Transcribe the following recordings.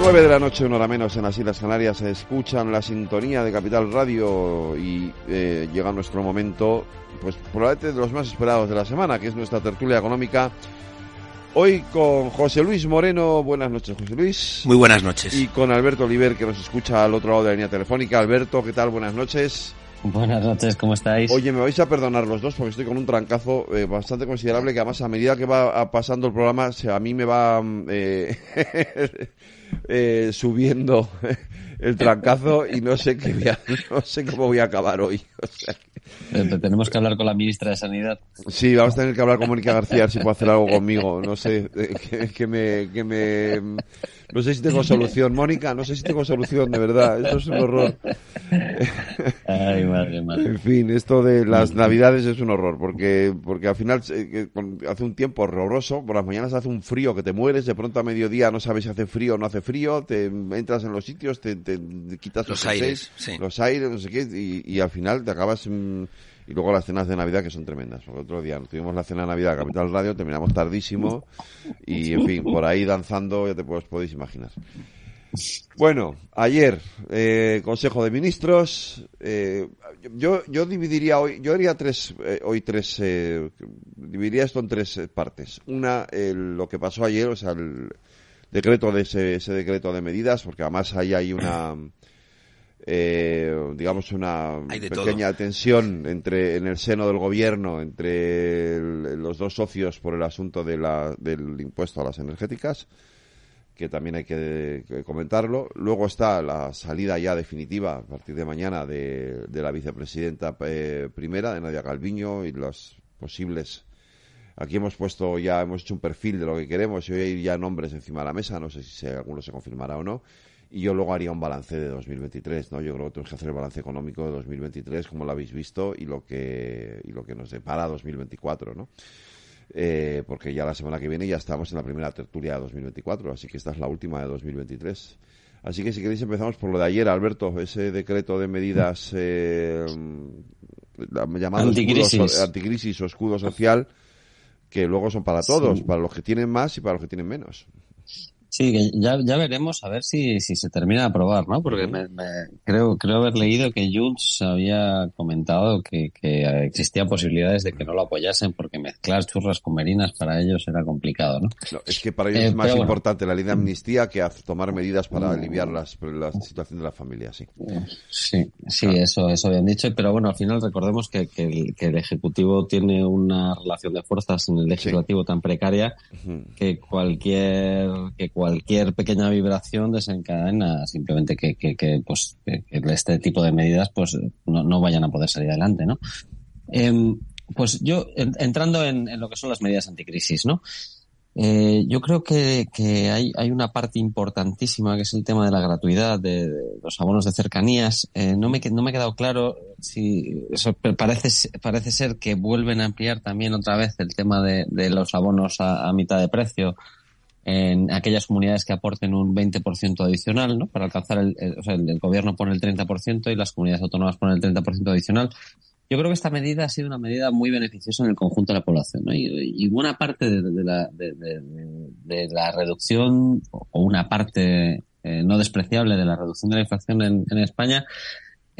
Las nueve de la noche, una hora menos en las Islas Canarias, se escuchan la sintonía de Capital Radio y eh, llega nuestro momento, pues probablemente de los más esperados de la semana, que es nuestra tertulia económica. Hoy con José Luis Moreno. Buenas noches, José Luis. Muy buenas noches. Y con Alberto Oliver, que nos escucha al otro lado de la línea telefónica. Alberto, ¿qué tal? Buenas noches. Buenas noches, ¿cómo estáis? Oye, me vais a perdonar los dos porque estoy con un trancazo eh, bastante considerable que además a medida que va pasando el programa se- a mí me va eh, eh, subiendo el trancazo y no sé qué voy a- no sé cómo voy a acabar hoy. O sea, que- Eh, Tenemos que hablar con la ministra de Sanidad. sí, vamos a tener que hablar con Mónica García si puede hacer algo conmigo. No sé eh, que, que me que me no sé si tengo solución, Mónica. No sé si tengo solución de verdad. Esto es un horror. Ay, madre, madre. En fin, esto de las navidades es un horror, porque, porque al final eh, hace un tiempo horroroso, por las mañanas hace un frío que te mueres, de pronto a mediodía no sabes si hace frío o no hace frío, te entras en los sitios, te, te quitas Los jerseys, aires, sí. los aires, no sé qué, y, y al final te acabas... mm, y luego las cenas de Navidad que son tremendas. Porque otro día tuvimos la cena de Navidad Capital Radio, terminamos tardísimo y, en fin, por ahí danzando, ya te puedes, podéis imaginar. Bueno, ayer, eh, Consejo de Ministros. eh, yo, yo dividiría hoy, yo haría tres, eh, hoy tres, eh, dividiría esto en tres eh, partes. Una, el- lo que pasó ayer, o sea, el decreto de ese, ese decreto de medidas, porque además ahí hay una, eh, digamos, una pequeña tensión entre, en el seno del gobierno, entre el- los dos socios por el asunto de la, del impuesto a las energéticas que también hay que, que comentarlo. Luego está la salida ya definitiva a partir de mañana de, de la vicepresidenta eh, primera, de Nadia Calviño, y los posibles. Aquí hemos puesto ya, hemos hecho un perfil de lo que queremos y hoy hay ya nombres encima de la mesa, no sé si se- alguno se confirmará o no. Y yo luego haría un balance de 2023, ¿no? Yo creo que tenemos que hacer el balance económico de 2023, como lo habéis visto, y lo que, y lo que nos depara 2024, ¿no? eh, porque ya la semana que viene ya estamos en la primera tertulia de 2024, así que esta es la última de 2023. Así que si queréis empezamos por lo de ayer, Alberto, ese decreto de medidas eh, la- llamado Anticrisis. escudo anticrisis o escudo social, que luego son para todos, Sí. para los que tienen más y para los que tienen menos. Sí, ya, ya veremos a ver si, si se termina de aprobar, ¿no? Porque me, me- creo, creo haber leído que Junts había comentado que, que existían posibilidades de que no lo apoyasen porque mezclar churras con merinas para ellos era complicado, ¿no? No, es que para ellos Eh, es más bueno. importante la ley de amnistía que tomar medidas para aliviar las, la situación de la familia, sí. Sí, sí, eso, eso habían dicho, pero bueno, al final recordemos que, que el, que el Ejecutivo tiene una relación de fuerzas en el Legislativo tan precaria que cualquier, que cualquier pequeña vibración desencadena simplemente que, que, que, pues, que, este tipo de medidas pues no, no vayan a poder salir adelante, ¿no? Em, pues yo, en- entrando en, en lo que son las medidas anticrisis, ¿no? Eh, yo creo que, que hay, hay una parte importantísima que es el tema de la gratuidad de, los abonos de cercanías. Eh, no, me, no me ha quedado claro si eso parece, parece ser que vuelven a ampliar también otra vez el tema de, de los abonos a, a mitad de precio en aquellas comunidades que aporten un 20% adicional, ¿no? Para alcanzar el, o sea, el, gobierno pone el 30% y las comunidades autónomas ponen el 30% adicional. Yo creo que esta medida ha sido una medida muy beneficiosa en el conjunto de la población, ¿no? Y, buena parte de, la, de, la reducción, o una parte eh, no despreciable de la reducción de la inflación en España,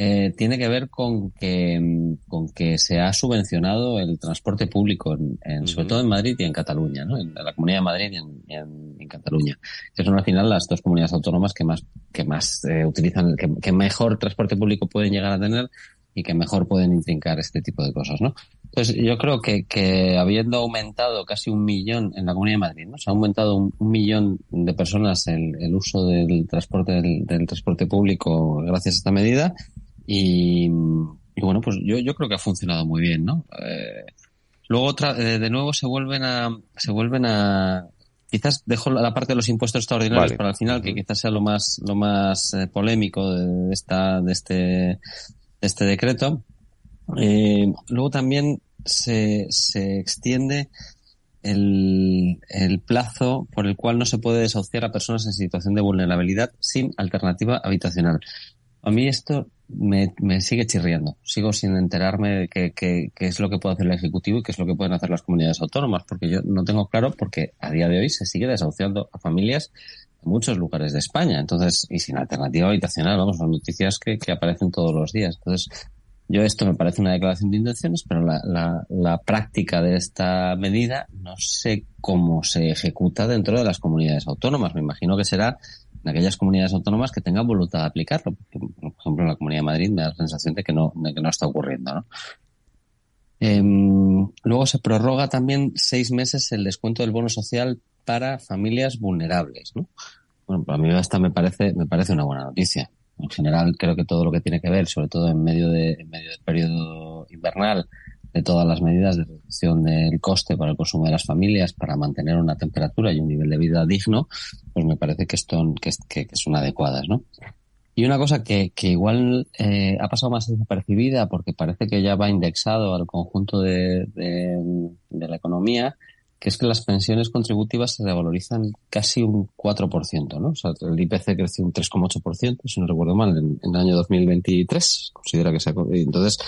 eh, tiene que ver con que, con que se ha subvencionado el transporte público, en, en- sobre todo en Madrid y en Cataluña, ¿no? En la Comunidad de Madrid y en, y en- en Cataluña, que son al final las dos comunidades autónomas que más, que más eh, utilizan, que, que mejor transporte público pueden llegar a tener y que mejor pueden intrincar este tipo de cosas, ¿no? Entonces, yo creo que, que habiendo aumentado casi un millón en la Comunidad de Madrid, ¿no? Se ha aumentado un, un millón de personas el, el uso del transporte del, del transporte público gracias a esta medida y, y bueno, pues yo, yo creo que ha funcionado muy bien, ¿no? Eh, luego otra, eh, de nuevo se vuelven a, se vuelven a, quizás dejo la parte de los impuestos extraordinarios Vale. para el final, que quizás sea lo más, lo más eh, polémico de, de esta, de este, de este decreto. Eh, luego también se, se extiende el, el, plazo por el cual no se puede desahuciar a personas en situación de vulnerabilidad sin alternativa habitacional. A mí esto me, me sigue chirriando. Sigo sin enterarme de qué, qué, qué, es lo que puede hacer el Ejecutivo y qué es lo que pueden hacer las comunidades autónomas, porque yo no tengo claro porque a día de hoy se sigue desahuciando a familias en muchos lugares de España. Entonces, y sin alternativa habitacional, vamos, son noticias que, que aparecen todos los días. Entonces, yo esto me parece una declaración de intenciones, pero la, la, la, práctica de esta medida no sé cómo se ejecuta dentro de las comunidades autónomas. Me imagino que será en aquellas comunidades autónomas que tengan voluntad de aplicarlo. por ejemplo, en la Comunidad de Madrid me da la sensación de que no, de que no está ocurriendo. ¿no? Eh, luego se prorroga también seis meses el descuento del bono social para familias vulnerables. ¿no? Bueno, para mí esta me parece, me parece una buena noticia. En general, creo que todo lo que tiene que ver, sobre todo en medio, de, en medio del periodo invernal, de todas las medidas de reducción del coste para el consumo de las familias para mantener una temperatura y un nivel de vida digno, pues me parece que, esto, que, que, que son adecuadas, ¿no? Y una cosa que, que igual eh, ha pasado más desapercibida porque parece que ya va indexado al conjunto de, de, de, la economía, que es que las pensiones contributivas se revalorizan casi un 4%, ¿no? O sea, el IPC creció un 3,8%, si no recuerdo mal, en, en, el año 2023. Considera que se ha, entonces,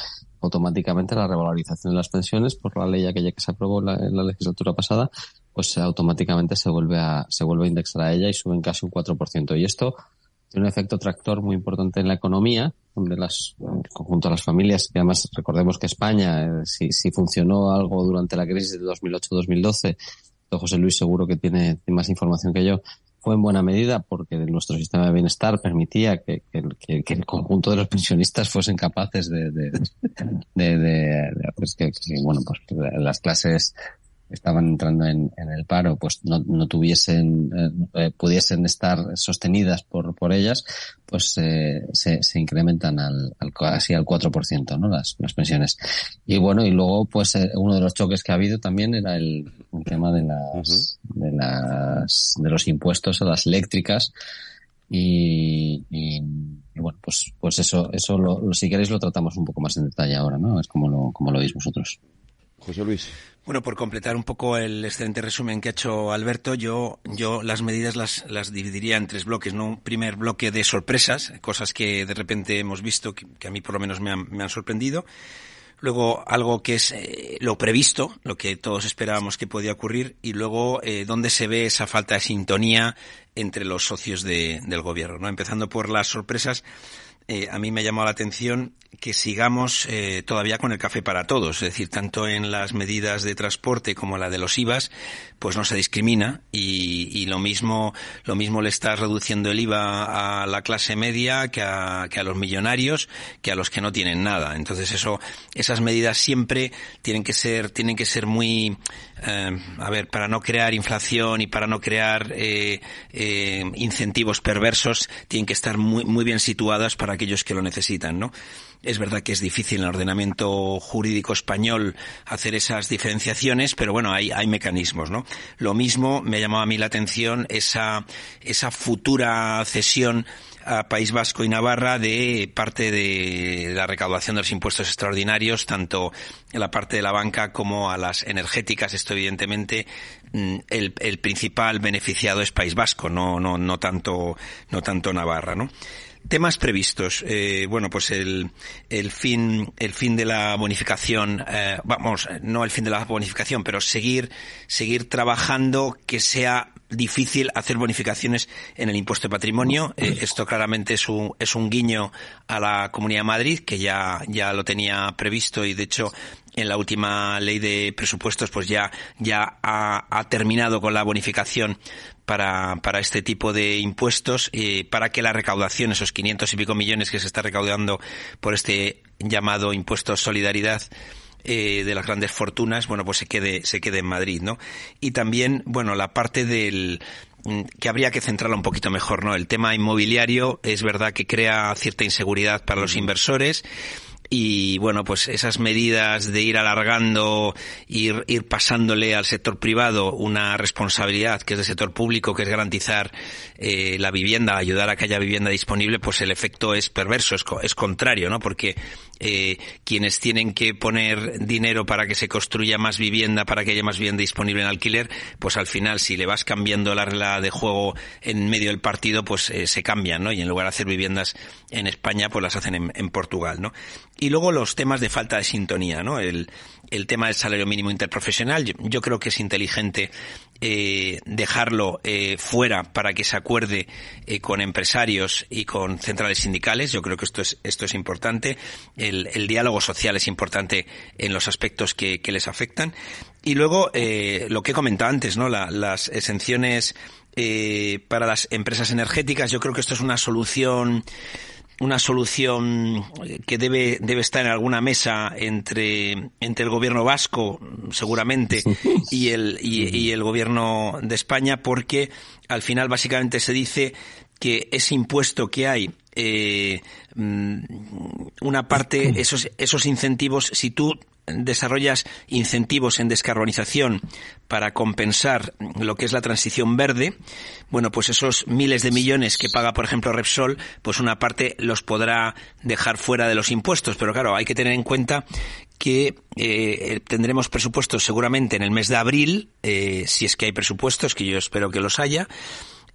automáticamente la revalorización de las pensiones por la ley aquella que se aprobó la, en la legislatura pasada, pues automáticamente se vuelve a, se vuelve a indexar a ella y suben casi un 4%. Y esto tiene un efecto tractor muy importante en la economía, donde las, conjunto a las familias, que además recordemos que España, eh, si, si funcionó algo durante la crisis de 2008-2012, José Luis seguro que tiene más información que yo, fue en buena medida porque nuestro sistema de bienestar permitía que, el conjunto de los pensionistas fuesen capaces de, de, de, de pues que, bueno, pues las clases estaban entrando en, en el paro, pues no, no tuviesen, eh, pudiesen estar sostenidas por, por ellas, pues eh, se, se incrementan al, al, casi al 4%, ¿no? Las, las pensiones. Y bueno, y luego, pues eh, uno de los choques que ha habido también era el, el tema de las, uh -huh. de las, de los impuestos a las eléctricas. Y, y, y, bueno, pues, pues eso, eso lo, lo, si queréis lo tratamos un poco más en detalle ahora, ¿no? Es como lo, como lo veis vosotros. Bueno, por completar un poco el excelente resumen que ha hecho Alberto, yo, yo las medidas las, las dividiría en tres bloques, ¿no? Un primer bloque de sorpresas, cosas que de repente hemos visto que, que a mí por lo menos me han, me han sorprendido. Luego algo que es eh, lo previsto, lo que todos esperábamos que podía ocurrir, y luego eh, dónde se ve esa falta de sintonía entre los socios de, del gobierno, ¿no? Empezando por las sorpresas, eh, a mí me ha llamado la atención que sigamos eh, todavía con el café para todos, es decir, tanto en las medidas de transporte como la de los IVAs, pues no se discrimina y, y lo mismo lo mismo le está reduciendo el IVA a la clase media que a, que a los millonarios, que a los que no tienen nada. Entonces eso esas medidas siempre tienen que ser tienen que ser muy eh, a ver para no crear inflación y para no crear eh, eh, incentivos perversos tienen que estar muy muy bien situadas para aquellos que lo necesitan, ¿no? Es verdad que es difícil en el ordenamiento jurídico español hacer esas diferenciaciones, pero bueno, hay, hay mecanismos, ¿no? Lo mismo me ha llamado a mí la atención esa, esa futura cesión a País Vasco y Navarra de parte de la recaudación de los impuestos extraordinarios, tanto en la parte de la banca como a las energéticas. Esto evidentemente el, el principal beneficiado es País Vasco, no, no, no tanto, no tanto Navarra, ¿no? Temas previstos. Eh, bueno, pues el, el fin, el fin de la bonificación, eh, vamos, no el fin de la bonificación, pero seguir, seguir trabajando que sea difícil hacer bonificaciones en el impuesto de patrimonio. Eh, esto claramente es un, es un guiño a la Comunidad de Madrid, que ya, ya lo tenía previsto y de hecho en la última ley de presupuestos pues ya, ya ha, terminado con la bonificación para, para este tipo de impuestos, eh, para que la recaudación, esos 500 y pico millones que se está recaudando por este llamado impuesto solidaridad, eh, de las grandes fortunas, bueno, pues se quede, se quede en Madrid, ¿no? Y también, bueno, la parte del, que habría que centrarla un poquito mejor, ¿no? El tema inmobiliario es verdad que crea cierta inseguridad para los inversores y bueno, pues esas medidas de ir alargando, ir, ir pasándole al sector privado una responsabilidad que es del sector público, que es garantizar eh, la vivienda, ayudar a que haya vivienda disponible, pues el efecto es perverso, es, es contrario, ¿no? Porque eh, quienes tienen que poner dinero para que se construya más vivienda, para que haya más vivienda disponible en alquiler, pues al final si le vas cambiando la regla de juego en medio del partido, pues eh, se cambian, ¿no? Y en lugar de hacer viviendas en España, pues las hacen en, Portugal, ¿no? Y luego los temas de falta de sintonía, ¿no? El, el tema del salario mínimo interprofesional, yo creo que es inteligente eh, dejarlo eh, fuera para que se acuerde eh, con empresarios y con centrales sindicales. Yo creo que esto es, esto es importante. El, el diálogo social es importante en los aspectos que, que les afectan. Y luego, eh, lo que he comentado antes, ¿no? La, las exenciones eh, para las empresas energéticas, yo creo que esto es una solución una solución que debe, debe estar en alguna mesa entre, entre el gobierno vasco, seguramente, y el, y, y el gobierno de España, porque al final básicamente se dice que ese impuesto que hay eh, una parte, esos, esos incentivos, si tú desarrollas incentivos en descarbonización para compensar lo que es la transición verde, bueno, pues esos miles de millones que paga, por ejemplo, Repsol, pues una parte los podrá dejar fuera de los impuestos. Pero claro, hay que tener en cuenta que eh, tendremos presupuestos seguramente en el mes de abril, eh, si es que hay presupuestos, que yo espero que los haya,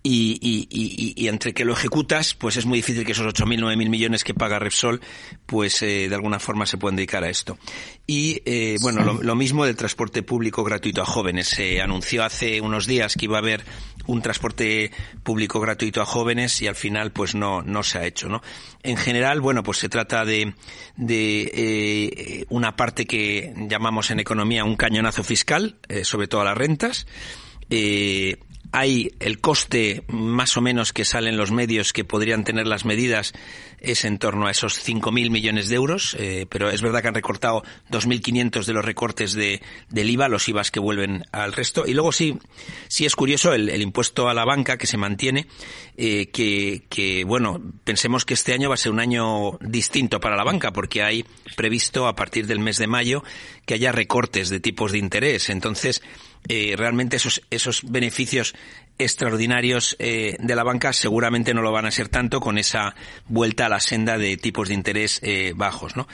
y, y, y, y, entre que lo ejecutas, pues es muy difícil que esos 8.000, 9.000 millones que paga Repsol, pues eh, de alguna forma se puedan dedicar a esto. Y eh, bueno, lo, mismo del transporte público gratuito a jóvenes. Se anunció hace unos días que iba a haber un transporte público gratuito a jóvenes y al final pues no, no se ha hecho, ¿no? En general, bueno, pues se trata de, de eh, una parte que llamamos en economía un cañonazo fiscal, eh, sobre todo a las rentas. Eh, hay el coste más o menos que salen los medios que podrían tener las medidas es en torno a esos 5.000 millones de euros, eh, pero es verdad que han recortado 2.500 de los recortes de, del IVA, los IVAs que vuelven al resto. Y luego sí, sí es curioso el, impuesto a la banca que se mantiene, eh, que, que, bueno, pensemos que este año va a ser un año distinto para la banca, porque hay previsto a partir del mes de mayo que haya recortes de tipos de interés. Entonces, eh, realmente esos, esos beneficios extraordinarios eh, de la banca seguramente no lo van a ser tanto con esa vuelta a la senda de tipos de interés eh, bajos, ¿no?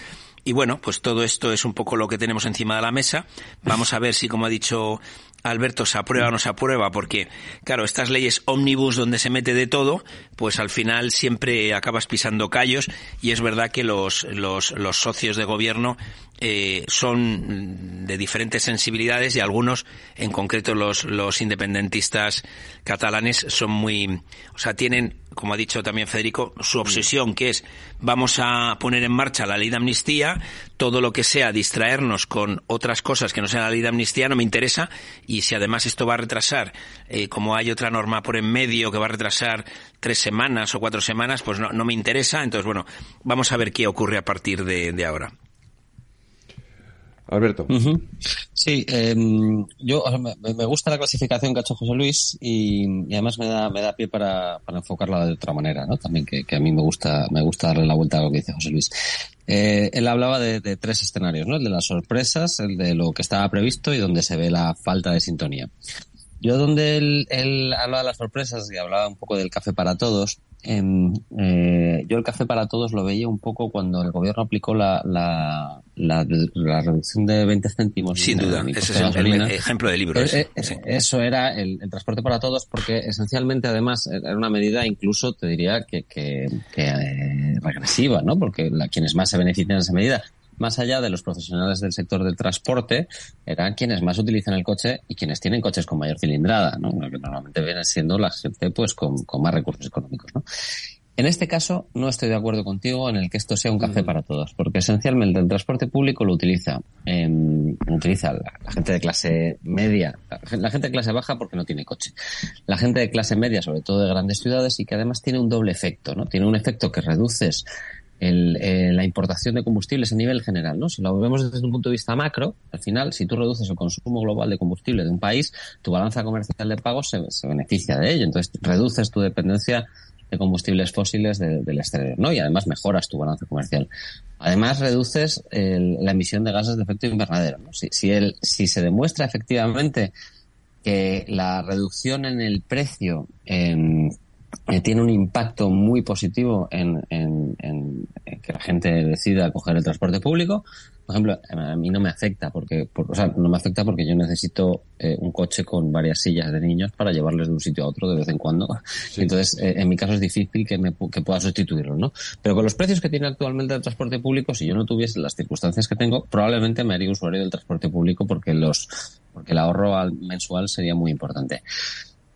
Y bueno, pues todo esto es un poco lo que tenemos encima de la mesa. Vamos a ver si, como ha dicho Alberto, se aprueba o no se aprueba, porque, claro, estas leyes ómnibus donde se mete de todo, pues al final siempre acabas pisando callos y es verdad que los, los, los socios de gobierno eh, son de diferentes sensibilidades y algunos, en concreto los, los independentistas catalanes, son muy, o sea, tienen, como ha dicho también Federico, su obsesión, que es vamos a poner en marcha la ley de amnistía, todo lo que sea distraernos con otras cosas que no sean la ley de amnistía no me interesa y si además esto va a retrasar, eh, como hay otra norma por en medio que va a retrasar tres semanas o cuatro semanas, pues no, no me interesa. Entonces, bueno, vamos a ver qué ocurre a partir de ahora. Alberto. Sí, eh, yo me, me, gusta la clasificación que ha hecho José Luis y, y además me da, me da pie para, para, enfocarla de otra manera, ¿no? También que, que, a mí me gusta, me gusta darle la vuelta a lo que dice José Luis. Eh, él hablaba de, de, tres escenarios, ¿no? El de las sorpresas, el de lo que estaba previsto y donde se ve la falta de sintonía. Yo donde él, él hablaba de las sorpresas y hablaba un poco del café para todos, eh, eh, yo el café para todos lo veía un poco cuando el gobierno aplicó la, la, la, la reducción de 20 céntimos. Sin duda, ese es el, el, ejemplo del libro. Eh, sí. Eso era el, el, transporte para todos porque esencialmente además era una medida incluso te diría que, que, que eh, regresiva, ¿no? Porque la, quienes más se benefician de esa medida más allá de los profesionales del sector del transporte, eran quienes más utilizan el coche y quienes tienen coches con mayor cilindrada, ¿no? que normalmente viene siendo la gente pues con, con más recursos económicos. ¿no? En este caso, no estoy de acuerdo contigo en el que esto sea un café para todos, porque esencialmente el transporte público lo utiliza, eh, utiliza la, la, gente de clase media, la, la, gente de clase baja porque no tiene coche, la gente de clase media, sobre todo de grandes ciudades, y que además tiene un doble efecto, ¿no? Tiene un efecto que reduces el, eh, la importación de combustibles a nivel general, ¿no? Si lo vemos desde un punto de vista macro, al final, si tú reduces el consumo global de combustible de un país, tu balanza comercial de pagos se, beneficia de ello. Entonces, reduces tu dependencia de combustibles fósiles del exterior, ¿no? Y además mejoras tu balance comercial. Además reduces la emisión de gases de efecto invernadero. ¿no? Si, si se demuestra efectivamente que la reducción en el precio en eh, tiene un impacto muy positivo en, que la gente decida coger el transporte público. Por ejemplo, a mí no me afecta porque, o sea, no me afecta porque yo necesito eh, un coche con varias sillas de niños para llevarles de un sitio a otro de vez en cuando. Entonces, eh, en mi caso es difícil que, me, que pueda sustituirlo, ¿no? Pero con los precios que tiene actualmente el transporte público, si yo no tuviese las circunstancias que tengo, probablemente me haría usuario del transporte público porque los, porque el ahorro mensual sería muy importante.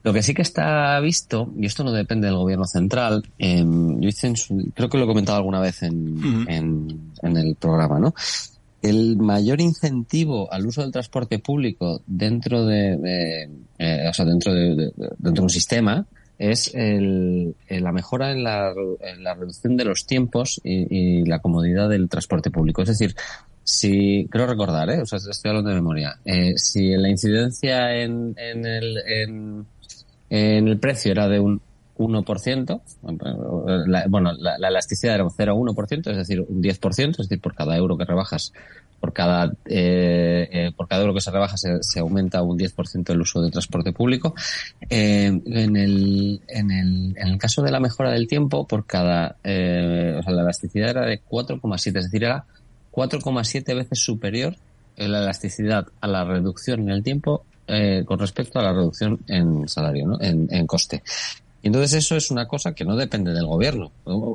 Lo que sí que está visto, y esto no depende del gobierno central, yo hice creo que lo he comentado alguna vez en, en, el programa, ¿no? El mayor incentivo al uso del transporte público dentro de, eh, o sea, dentro de, dentro de un sistema es el, la mejora en la, en la, reducción de los tiempos y, la comodidad del transporte público. Es decir, si, creo recordar, ¿eh? o sea, estoy hablando de memoria, eh, si la incidencia en, en, el, en, en el precio era de un 1%, bueno, la, elasticidad era un 0,1%, es decir, un 10%, es decir, por cada euro que rebajas, por cada, eh, eh, por cada euro que se rebaja se, aumenta un 10% el uso de transporte público. Eh, en, el, en, el, en el caso de la mejora del tiempo, por cada, o sea, la elasticidad era de 4,7, es decir, era 4,7 veces superior la elasticidad a la reducción en el tiempo eh, con respecto a la reducción en salario, ¿no? en, en coste. Y entonces eso es una cosa que no depende del gobierno.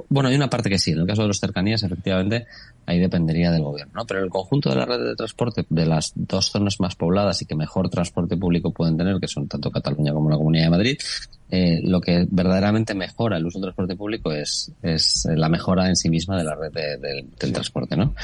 Bueno, hay una parte que sí. En el caso de los cercanías, efectivamente, ahí dependería del gobierno. ¿no? Pero el conjunto de la red de transporte de las dos zonas más pobladas y que mejor transporte público pueden tener, que son tanto Cataluña como la Comunidad de Madrid, eh, lo que verdaderamente mejora el uso del transporte público es, es la mejora en sí misma de la red del transporte, ¿no?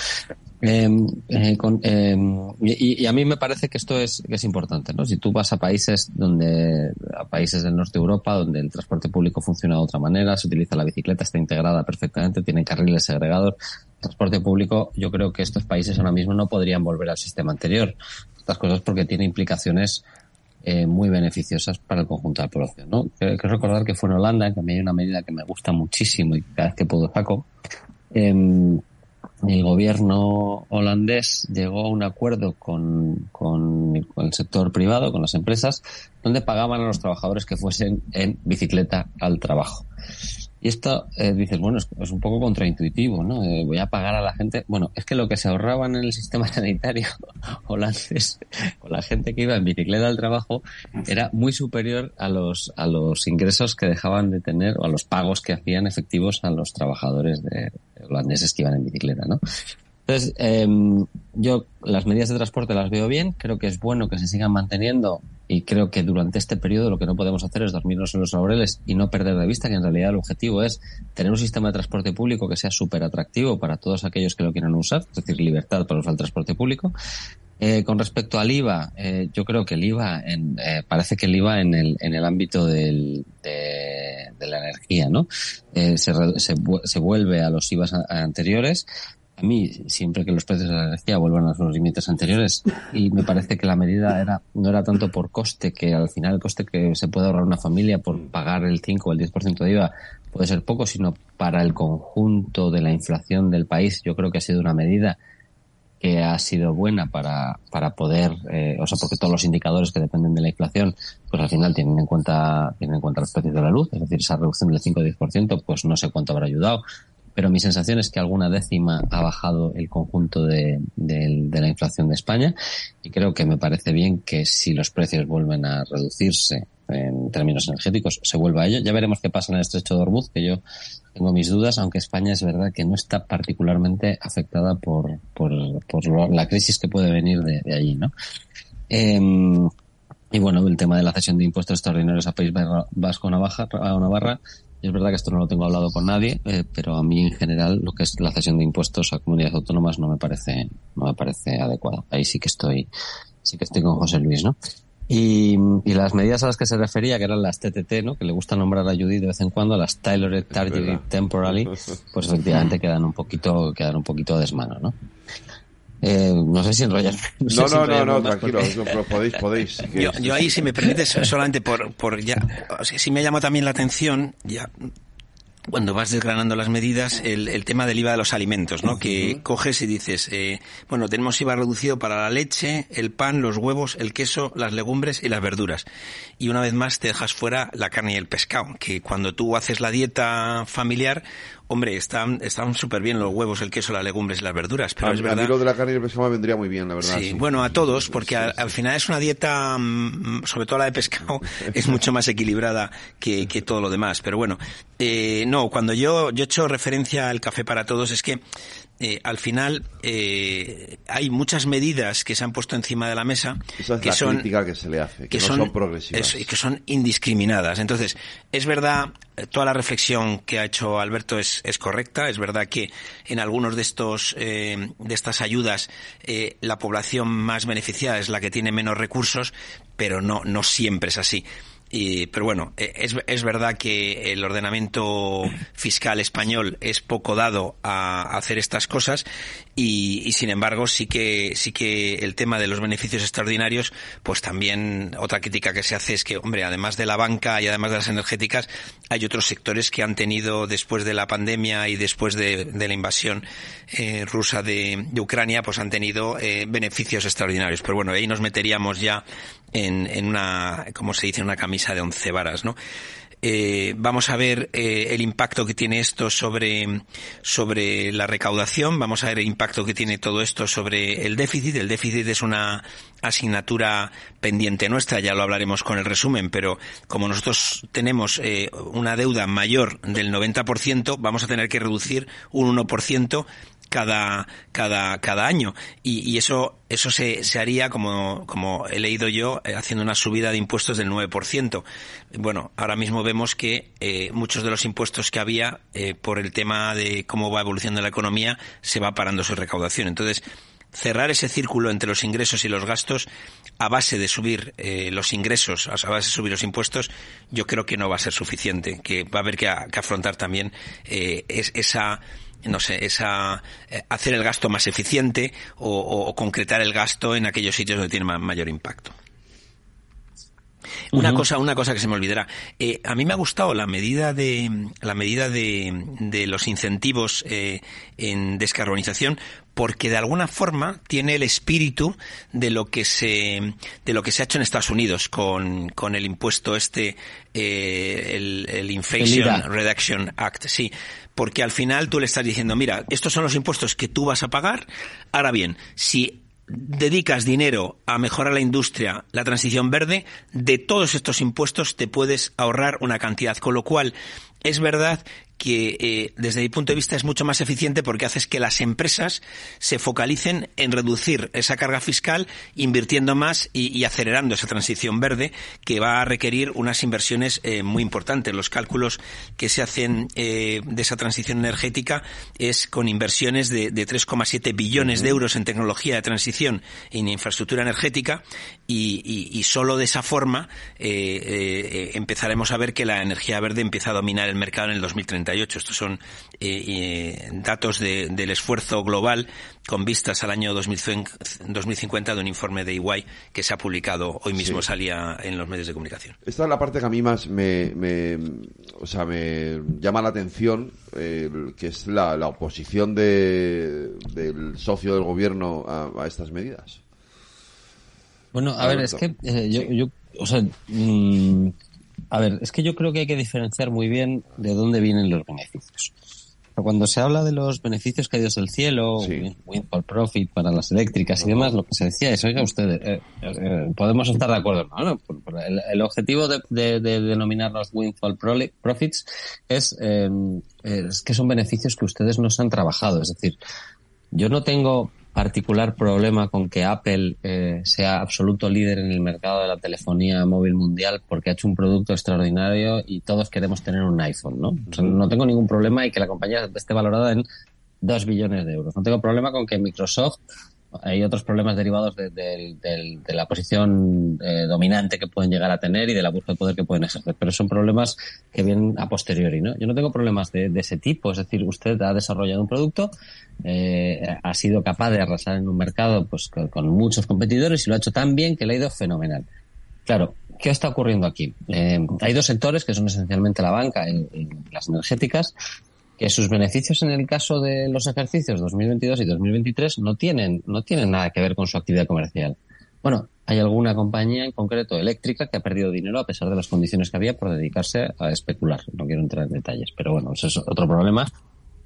Em, eh, con, em, y, a mí me parece que esto es, que es importante, ¿no? Si tú vas a países donde, a países del norte de Europa, donde el transporte público funciona de otra manera, se utiliza la bicicleta, está integrada perfectamente, tiene carriles segregados, transporte público, yo creo que estos países ahora mismo no podrían volver al sistema anterior. Estas cosas porque tiene implicaciones eh, muy beneficiosas para el conjunto de la población. ¿no? Quiero, recordar que fue en Holanda, que a mí hay una medida que me gusta muchísimo y cada vez que puedo saco. Eh, el gobierno holandés llegó a un acuerdo con, con, el sector privado, con las empresas, donde pagaban a los trabajadores que fuesen en bicicleta al trabajo. Y esto, eh, dices, bueno, es, un poco contraintuitivo, ¿no? Eh, voy a pagar a la gente. Bueno, es que lo que se ahorraban en el sistema sanitario holandés con la gente que iba en bicicleta al trabajo era muy superior a los, a los ingresos que dejaban de tener o a los pagos que hacían efectivos a los trabajadores de, holandeses que iban en bicicleta, ¿no? Entonces, em, yo las medidas de transporte las veo bien, creo que es bueno que se sigan manteniendo y creo que durante este periodo lo que no podemos hacer es dormirnos en los laureles y no perder de vista que en realidad el objetivo es tener un sistema de transporte público que sea súper atractivo para todos aquellos que lo quieran usar, es decir, libertad para usar el transporte público. Eh, con respecto al IVA, eh, yo creo que el IVA, en, eh, parece que el IVA en el, en el ámbito del, de, de la energía, ¿no? Eh, se, se, se, vuelve a los IVAs anteriores, a mí siempre que los precios de la energía vuelvan a los límites anteriores y me parece que la medida era no era tanto por coste que al final el coste que se puede ahorrar una familia por pagar el 5 o el 10% de IVA puede ser poco sino para el conjunto de la inflación del país yo creo que ha sido una medida que ha sido buena para, para poder, eh, o sea, porque todos los indicadores que dependen de la inflación, pues al final tienen en cuenta, tienen en cuenta los precios de la luz, es decir, esa reducción del 5 o 10%, pues no sé cuánto habrá ayudado, pero mi sensación es que alguna décima ha bajado el conjunto de, la inflación de España y creo que me parece bien que si los precios vuelven a reducirse en términos energéticos, se vuelva a ello. Ya veremos qué pasa en el estrecho de Hormuz, que yo tengo mis dudas, aunque España es verdad que no está particularmente afectada por, por, la crisis que puede venir de, allí, ¿no? Em, y bueno, el tema de la cesión de impuestos extraordinarios a País Vasco a Navarra es verdad que esto no lo tengo hablado con nadie, eh, pero a mí en general lo que es la cesión de impuestos a comunidades autónomas no me parece, no me parece adecuado. Ahí sí que estoy, sí que estoy con José Luis, ¿no? Y, y, las medidas a las que se refería, que eran las TTT, ¿no? que le gusta nombrar a Judy de vez en cuando, las Tailored Targeted Temporally, pues efectivamente quedan un poquito, quedan un poquito a desmano, ¿no? Eh, no sé si enrollas. No, no, no, no, tranquilo, podéis, podéis. yo, ahí, si me permites, solamente por, por ya, si me llama también la atención, ya cuando vas desgranando las medidas, el, tema del IVA de los alimentos, ¿no? Que coges y dices, eh, bueno, tenemos IVA reducido para la leche, el pan, los huevos, el queso, las legumbres y las verduras. Y una vez más te dejas fuera la carne y el pescado, que cuando tú haces la dieta familiar, Hombre, están están súper bien los huevos, el queso, las legumbres y las verduras, pero es verdad. A lo de la carne y el pescado me vendría muy bien, la verdad. Sí, bueno, a todos, porque al, final es una dieta, mm, sobre todo la de pescado, es mucho más equilibrada que, que todo lo demás. Pero bueno, eh, no, cuando yo, yo he hecho referencia al café para todos, es que eh, al final eh, hay muchas medidas que se han puesto encima de la mesa que son que se le hace, que, son, progresivas y que son indiscriminadas. Entonces, es verdad, eh, toda la reflexión que ha hecho Alberto es, es correcta. Es verdad que en algunos de estos de estas ayudas la población más beneficiada es la que tiene menos recursos, pero no no siempre es así pero bueno, e, es, es, verdad que el ordenamiento fiscal español es poco dado a hacer estas cosas y, sin embargo sí que sí que el tema de los beneficios extraordinarios, pues también otra crítica que se hace es que, hombre, además de la banca y además de las energéticas, hay otros sectores que han tenido después de la pandemia y después de, la invasión eh, rusa de, Ucrania, pues han tenido eh, beneficios extraordinarios. Pero bueno, ahí nos meteríamos ya en, en una, como se dice, una camisa de once varas, ¿no? Eh, vamos a ver eh, el impacto que tiene esto sobre, sobre la recaudación, vamos a ver el impacto que tiene todo esto sobre el déficit. El déficit es una asignatura pendiente nuestra, ya lo hablaremos con el resumen, pero como nosotros tenemos eh, una deuda mayor del 90%, vamos a tener que reducir un 1% cada, cada, cada año. Y, y eso, eso se, se, haría, como, como he leído yo, eh, haciendo una subida de impuestos del 9%. Bueno, ahora mismo vemos que eh, muchos de los impuestos que había, eh, por el tema de cómo va evolucionando la economía, se va parando su recaudación. Entonces, cerrar ese círculo entre los ingresos y los gastos a base de subir eh, los ingresos, a base de subir los impuestos, yo creo que no va a ser suficiente, que va a haber que, afrontar también eh, esa no sé, esa eh, hacer el gasto más eficiente o, concretar el gasto en aquellos sitios donde tiene mayor impacto. Una cosa, una cosa que se me olvidará. Eh, a mí me ha gustado la medida de la medida de, de los incentivos eh, en descarbonización porque de alguna forma tiene el espíritu de lo que se de lo que se ha hecho en Estados Unidos con, con el impuesto este eh, el, el Inflation Reduction Act sí. Porque al final tú le estás diciendo mira estos son los impuestos que tú vas a pagar. Ahora bien si dedicas dinero a mejorar la industria, la transición verde, de todos estos impuestos te puedes ahorrar una cantidad. Con lo cual, es verdad que eh, desde mi punto de vista es mucho más eficiente porque haces que las empresas se focalicen en reducir esa carga fiscal, invirtiendo más y, acelerando esa transición verde que va a requerir unas inversiones eh, muy importantes. Los cálculos que se hacen eh, de esa transición energética es con inversiones de, de 3,7 billones de euros en tecnología de transición y en infraestructura energética y, y, y solo de esa forma empezaremos a ver que la energía verde empieza a dominar el mercado en el 2030 estos son eh, eh, datos del esfuerzo global con vistas al año 2050 de un informe de EY que se ha publicado hoy mismo, salía en los medios de comunicación. Esta es la parte que a mí más me, o sea, me llama la atención, que es la, oposición de, del socio del gobierno a, estas medidas. Bueno, a ver, es que eh, yo, yo, o sea, mm, a ver, es que yo creo que hay que diferenciar muy bien de dónde vienen los beneficios. Cuando se habla de los beneficios caídos del cielo, sí. windfall profit para las eléctricas y demás, lo que se decía es, oiga ustedes, eh, eh, podemos estar de acuerdo, ¿no? el, objetivo de, de, de, denominar los windfall profits es, eh, es que son beneficios que ustedes no se han trabajado. Es decir, yo no tengo particular problema con que Apple eh, sea absoluto líder en el mercado de la telefonía móvil mundial porque ha hecho un producto extraordinario y todos queremos tener un iPhone, ¿no? no tengo ningún problema y que la compañía esté valorada en 2 billones de euros. No tengo problema con que Microsoft hay otros problemas derivados de, la posición eh, dominante que pueden llegar a tener y de la búsqueda de poder que pueden ejercer, pero son problemas que vienen a posteriori, ¿no? Yo no tengo problemas de, ese tipo, es decir, usted ha desarrollado un producto, eh, ha sido capaz de arrasar en un mercado pues con, muchos competidores y lo ha hecho tan bien que le ha ido fenomenal. Claro, ¿qué está ocurriendo aquí? Eh, hay dos sectores que son esencialmente la banca y, las energéticas, que sus beneficios en el caso de los ejercicios 2022 y 2023 no tienen, no tienen nada que ver con su actividad comercial. Bueno, hay alguna compañía en concreto eléctrica que ha perdido dinero a pesar de las condiciones que había por dedicarse a especular. No quiero entrar en detalles, pero bueno, eso es otro problema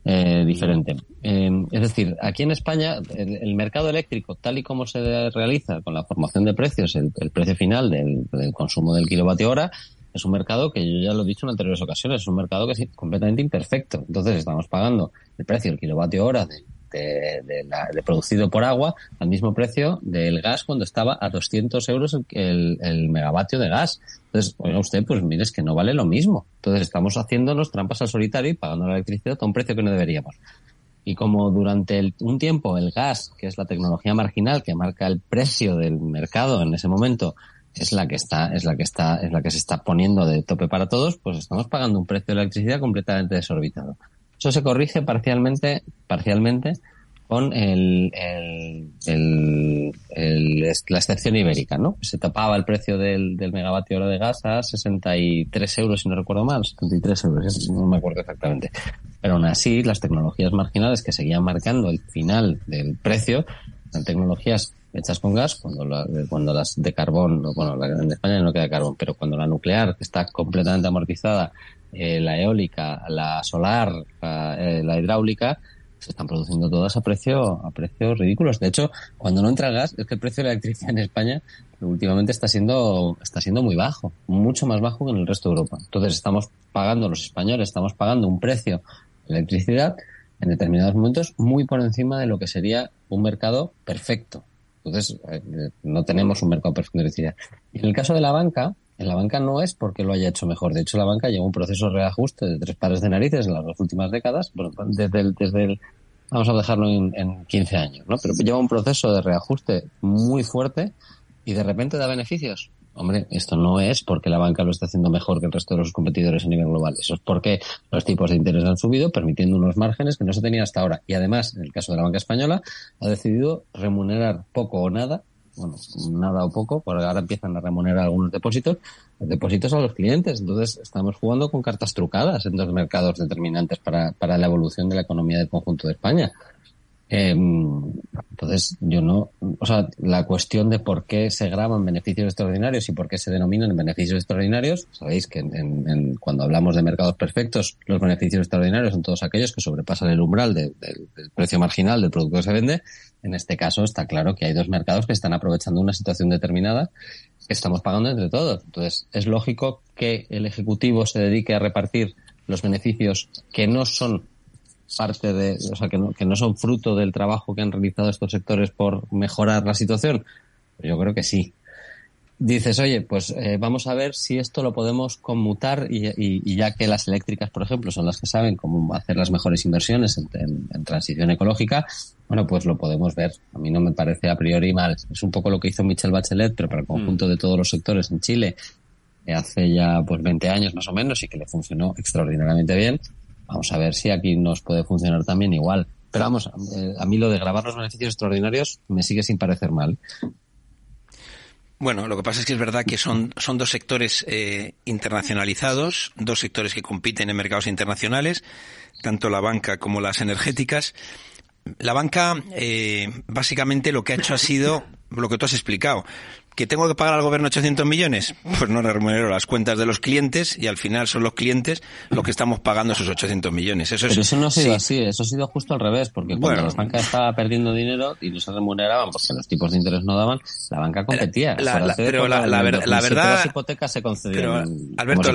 eh, diferente. Eh, es decir, aquí en España el, mercado eléctrico, tal y como se realiza con la formación de precios, el, precio final del, consumo del kilovatio hora, es un mercado que yo ya lo he dicho en anteriores ocasiones, es un mercado que es completamente imperfecto. Entonces estamos pagando el precio del kilovatio hora de, de, producido por agua al mismo precio del gas cuando estaba a 200 euros el, el megavatio de gas. Entonces, oiga usted, pues mire, es que no vale lo mismo. Entonces estamos haciéndonos trampas al solitario y pagando la electricidad a un precio que no deberíamos. Y como durante un tiempo el gas, que es la tecnología marginal que marca el precio del mercado en ese momento, es la que está, es la que está, es la que se está poniendo de tope para todos, pues estamos pagando un precio de electricidad completamente desorbitado. Eso se corrige parcialmente, parcialmente con el, el, la excepción ibérica, ¿no? Se tapaba el precio del, del megavatio hora de gas a 63 euros, si no recuerdo mal, 73 euros, no me acuerdo exactamente. Pero aún así, las tecnologías marginales que seguían marcando el final del precio, las tecnologías hechas con gas, cuando, cuando las de carbón, bueno, en España no queda carbón, pero cuando la nuclear está completamente amortizada, eh, la eólica, la solar, la eh, hidráulica, se están produciendo todas a precio a precios ridículos. De hecho, cuando no entra gas, es que el precio de la electricidad en España últimamente está siendo está siendo muy bajo, mucho más bajo que en el resto de Europa. Entonces estamos pagando los españoles, estamos pagando un precio de electricidad en determinados momentos muy por encima de lo que sería un mercado perfecto. Entonces, eh, no tenemos un mercado perfecto de electricidad. Y en el caso de la banca, en la banca no es porque lo haya hecho mejor. De hecho, la banca lleva un proceso de reajuste de tres pares de narices en las dos últimas décadas, desde el, desde el, vamos a dejarlo en, en 15 años, ¿no? Pero lleva un proceso de reajuste muy fuerte y de repente da beneficios. Hombre, esto no es porque la banca lo está haciendo mejor que el resto de los competidores a nivel global. Eso es porque los tipos de interés han subido, permitiendo unos márgenes que no se tenían hasta ahora. Y además, en el caso de la banca española, ha decidido remunerar poco o nada bueno, nada o poco, porque ahora empiezan a remunerar algunos depósitos, depósitos a los clientes. Entonces, estamos jugando con cartas trucadas en dos mercados determinantes para, para la evolución de la economía del conjunto de España. Em, entonces, yo no, o sea, la cuestión de por qué se graban beneficios extraordinarios y por qué se denominan beneficios extraordinarios, sabéis que en, cuando hablamos de mercados perfectos, los beneficios extraordinarios son todos aquellos que sobrepasan el umbral del precio marginal del producto que se vende. En este caso está claro que hay dos mercados que están aprovechando una situación determinada que estamos pagando entre todos. Entonces, es lógico que el Ejecutivo se dedique a repartir los beneficios que no son parte de, o sea, que no, que no son fruto del trabajo que han realizado estos sectores por mejorar la situación? Yo creo que sí. Dices, oye, pues eh, vamos a ver si esto lo podemos conmutar y, y, ya que las eléctricas, por ejemplo, son las que saben cómo hacer las mejores inversiones en, en, transición ecológica, bueno, pues lo podemos ver. A mí no me parece a priori mal. Es un poco lo que hizo Michelle Bachelet, pero para el conjunto mm. de todos los sectores en Chile eh, hace ya pues 20 años más o menos y que le funcionó extraordinariamente bien. Vamos a ver si aquí nos puede funcionar también igual. Pero vamos, eh, a mí lo de grabar los beneficios extraordinarios me sigue sin parecer mal. Bueno, lo que pasa es que es verdad que son, son dos sectores eh, internacionalizados, dos sectores que compiten en mercados internacionales, tanto la banca como las energéticas. La banca, eh, básicamente lo que ha hecho ha sido lo que tú has explicado que tengo que pagar al gobierno 800 millones, pues no remunero las cuentas de los clientes y al final son los clientes los que estamos pagando esos 800 millones. Eso Pero eso no ha sido así, eso ha sido justo al revés, porque cuando la banca estaba perdiendo dinero y no se remuneraban porque los tipos de interés no daban, la banca competía. pero la, verdad... Las hipotecas se concedían. Alberto,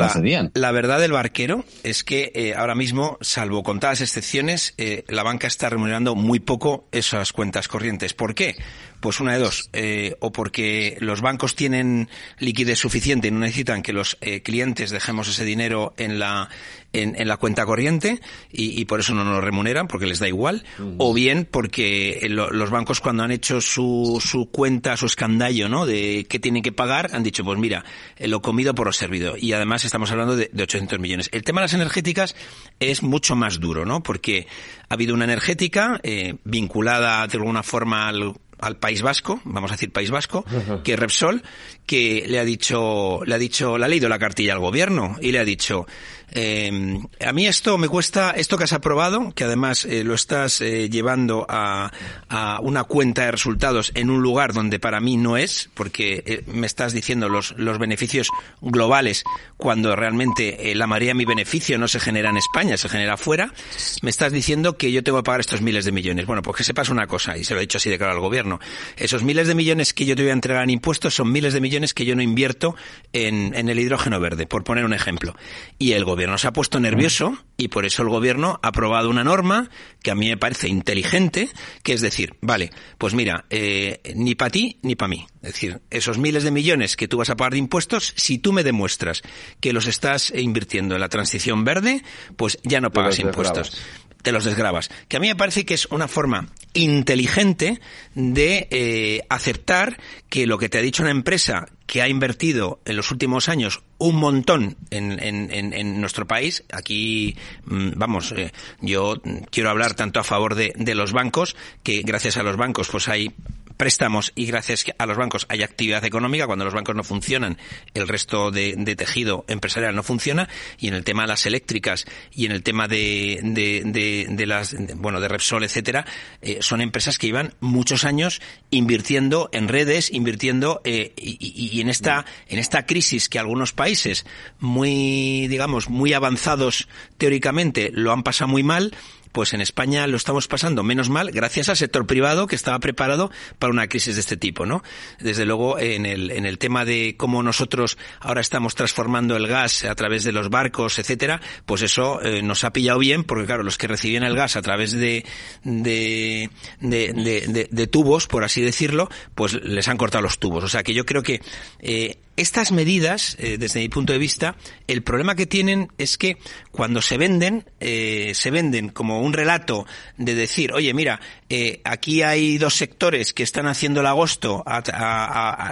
La, verdad del barquero es que eh, ahora mismo, salvo contadas excepciones, eh, la banca está remunerando muy poco esas cuentas corrientes. ¿Por qué? Pues una de dos, eh, o porque los bancos tienen liquidez suficiente y no necesitan que los eh, clientes dejemos ese dinero en la en, la cuenta corriente y, por eso no nos remuneran porque les da igual, o bien porque eh, los bancos cuando han hecho su, su cuenta, su escandallo, ¿no? De qué tienen que pagar, han dicho, pues mira, lo comido por lo servido. Y además estamos hablando de, de 800 millones. El tema de las energéticas es mucho más duro, ¿no? Porque ha habido una energética vinculada de alguna forma al al País Vasco, vamos a decir País Vasco, que Repsol, que le ha dicho, le ha dicho, le ha leído la cartilla al gobierno y le ha dicho, eh, a mí esto me cuesta, esto que has aprobado, que además eh, lo estás eh, llevando a, a, una cuenta de resultados en un lugar donde para mí no es, porque eh, me estás diciendo los, los beneficios globales cuando realmente la mayoría de mi beneficio no se genera en España, se genera fuera, me estás diciendo que yo tengo que pagar estos miles de millones. Bueno, pues que sepas una cosa, y se lo he dicho así de claro al gobierno, esos miles de millones que yo te voy a entregar en impuestos son miles de millones que yo no invierto en, en el hidrógeno verde, por poner un ejemplo. Y el gobierno se ha puesto nervioso y por eso el gobierno ha aprobado una norma que a mí me parece inteligente, que es decir, vale, pues mira, eh, ni para ti ni para mí. Es decir, esos miles de millones que tú vas a pagar de impuestos, si tú me demuestras que los estás invirtiendo en la transición verde, pues ya no pagas impuestos te los desgrabas. Que a mí me parece que es una forma inteligente de eh, aceptar que lo que te ha dicho una empresa que ha invertido en los últimos años un montón en, en, en nuestro país, aquí, mm, vamos, eh, yo quiero hablar tanto a favor de, de los bancos, que gracias a los bancos pues hay préstamos y gracias a los bancos hay actividad económica. Cuando los bancos no funcionan, el resto de, de tejido empresarial no funciona. Y en el tema de las eléctricas y en el tema de, de, de, de las, bueno, de Repsol, etcétera, eh, son empresas que llevan muchos años invirtiendo en redes, invirtiendo eh, y, y, en esta en esta crisis que algunos países muy, digamos, muy avanzados teóricamente lo han pasado muy mal pues en España lo estamos pasando menos mal gracias al sector privado que estaba preparado para una crisis de este tipo, ¿no? Desde luego en el, en el tema de cómo nosotros ahora estamos transformando el gas a través de los barcos, etcétera, pues eso eh, nos ha pillado bien porque claro, los que recibían el gas a través de de, de, de, de, tubos, por así decirlo, pues les han cortado los tubos. O sea que yo creo que eh, estas medidas, eh, desde mi punto de vista, el problema que tienen es que cuando se venden, eh, se venden como un relato de decir, oye, mira, eh, aquí hay dos sectores que están haciendo el agosto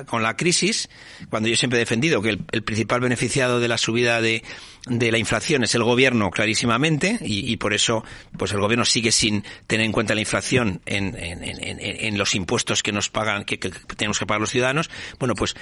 con la crisis, cuando yo siempre he defendido que el, principal beneficiado de la subida de, la inflación es el gobierno clarísimamente y, por eso pues el gobierno sigue sin tener en cuenta la inflación en, los impuestos que nos pagan que, tenemos que pagar los ciudadanos. Bueno pues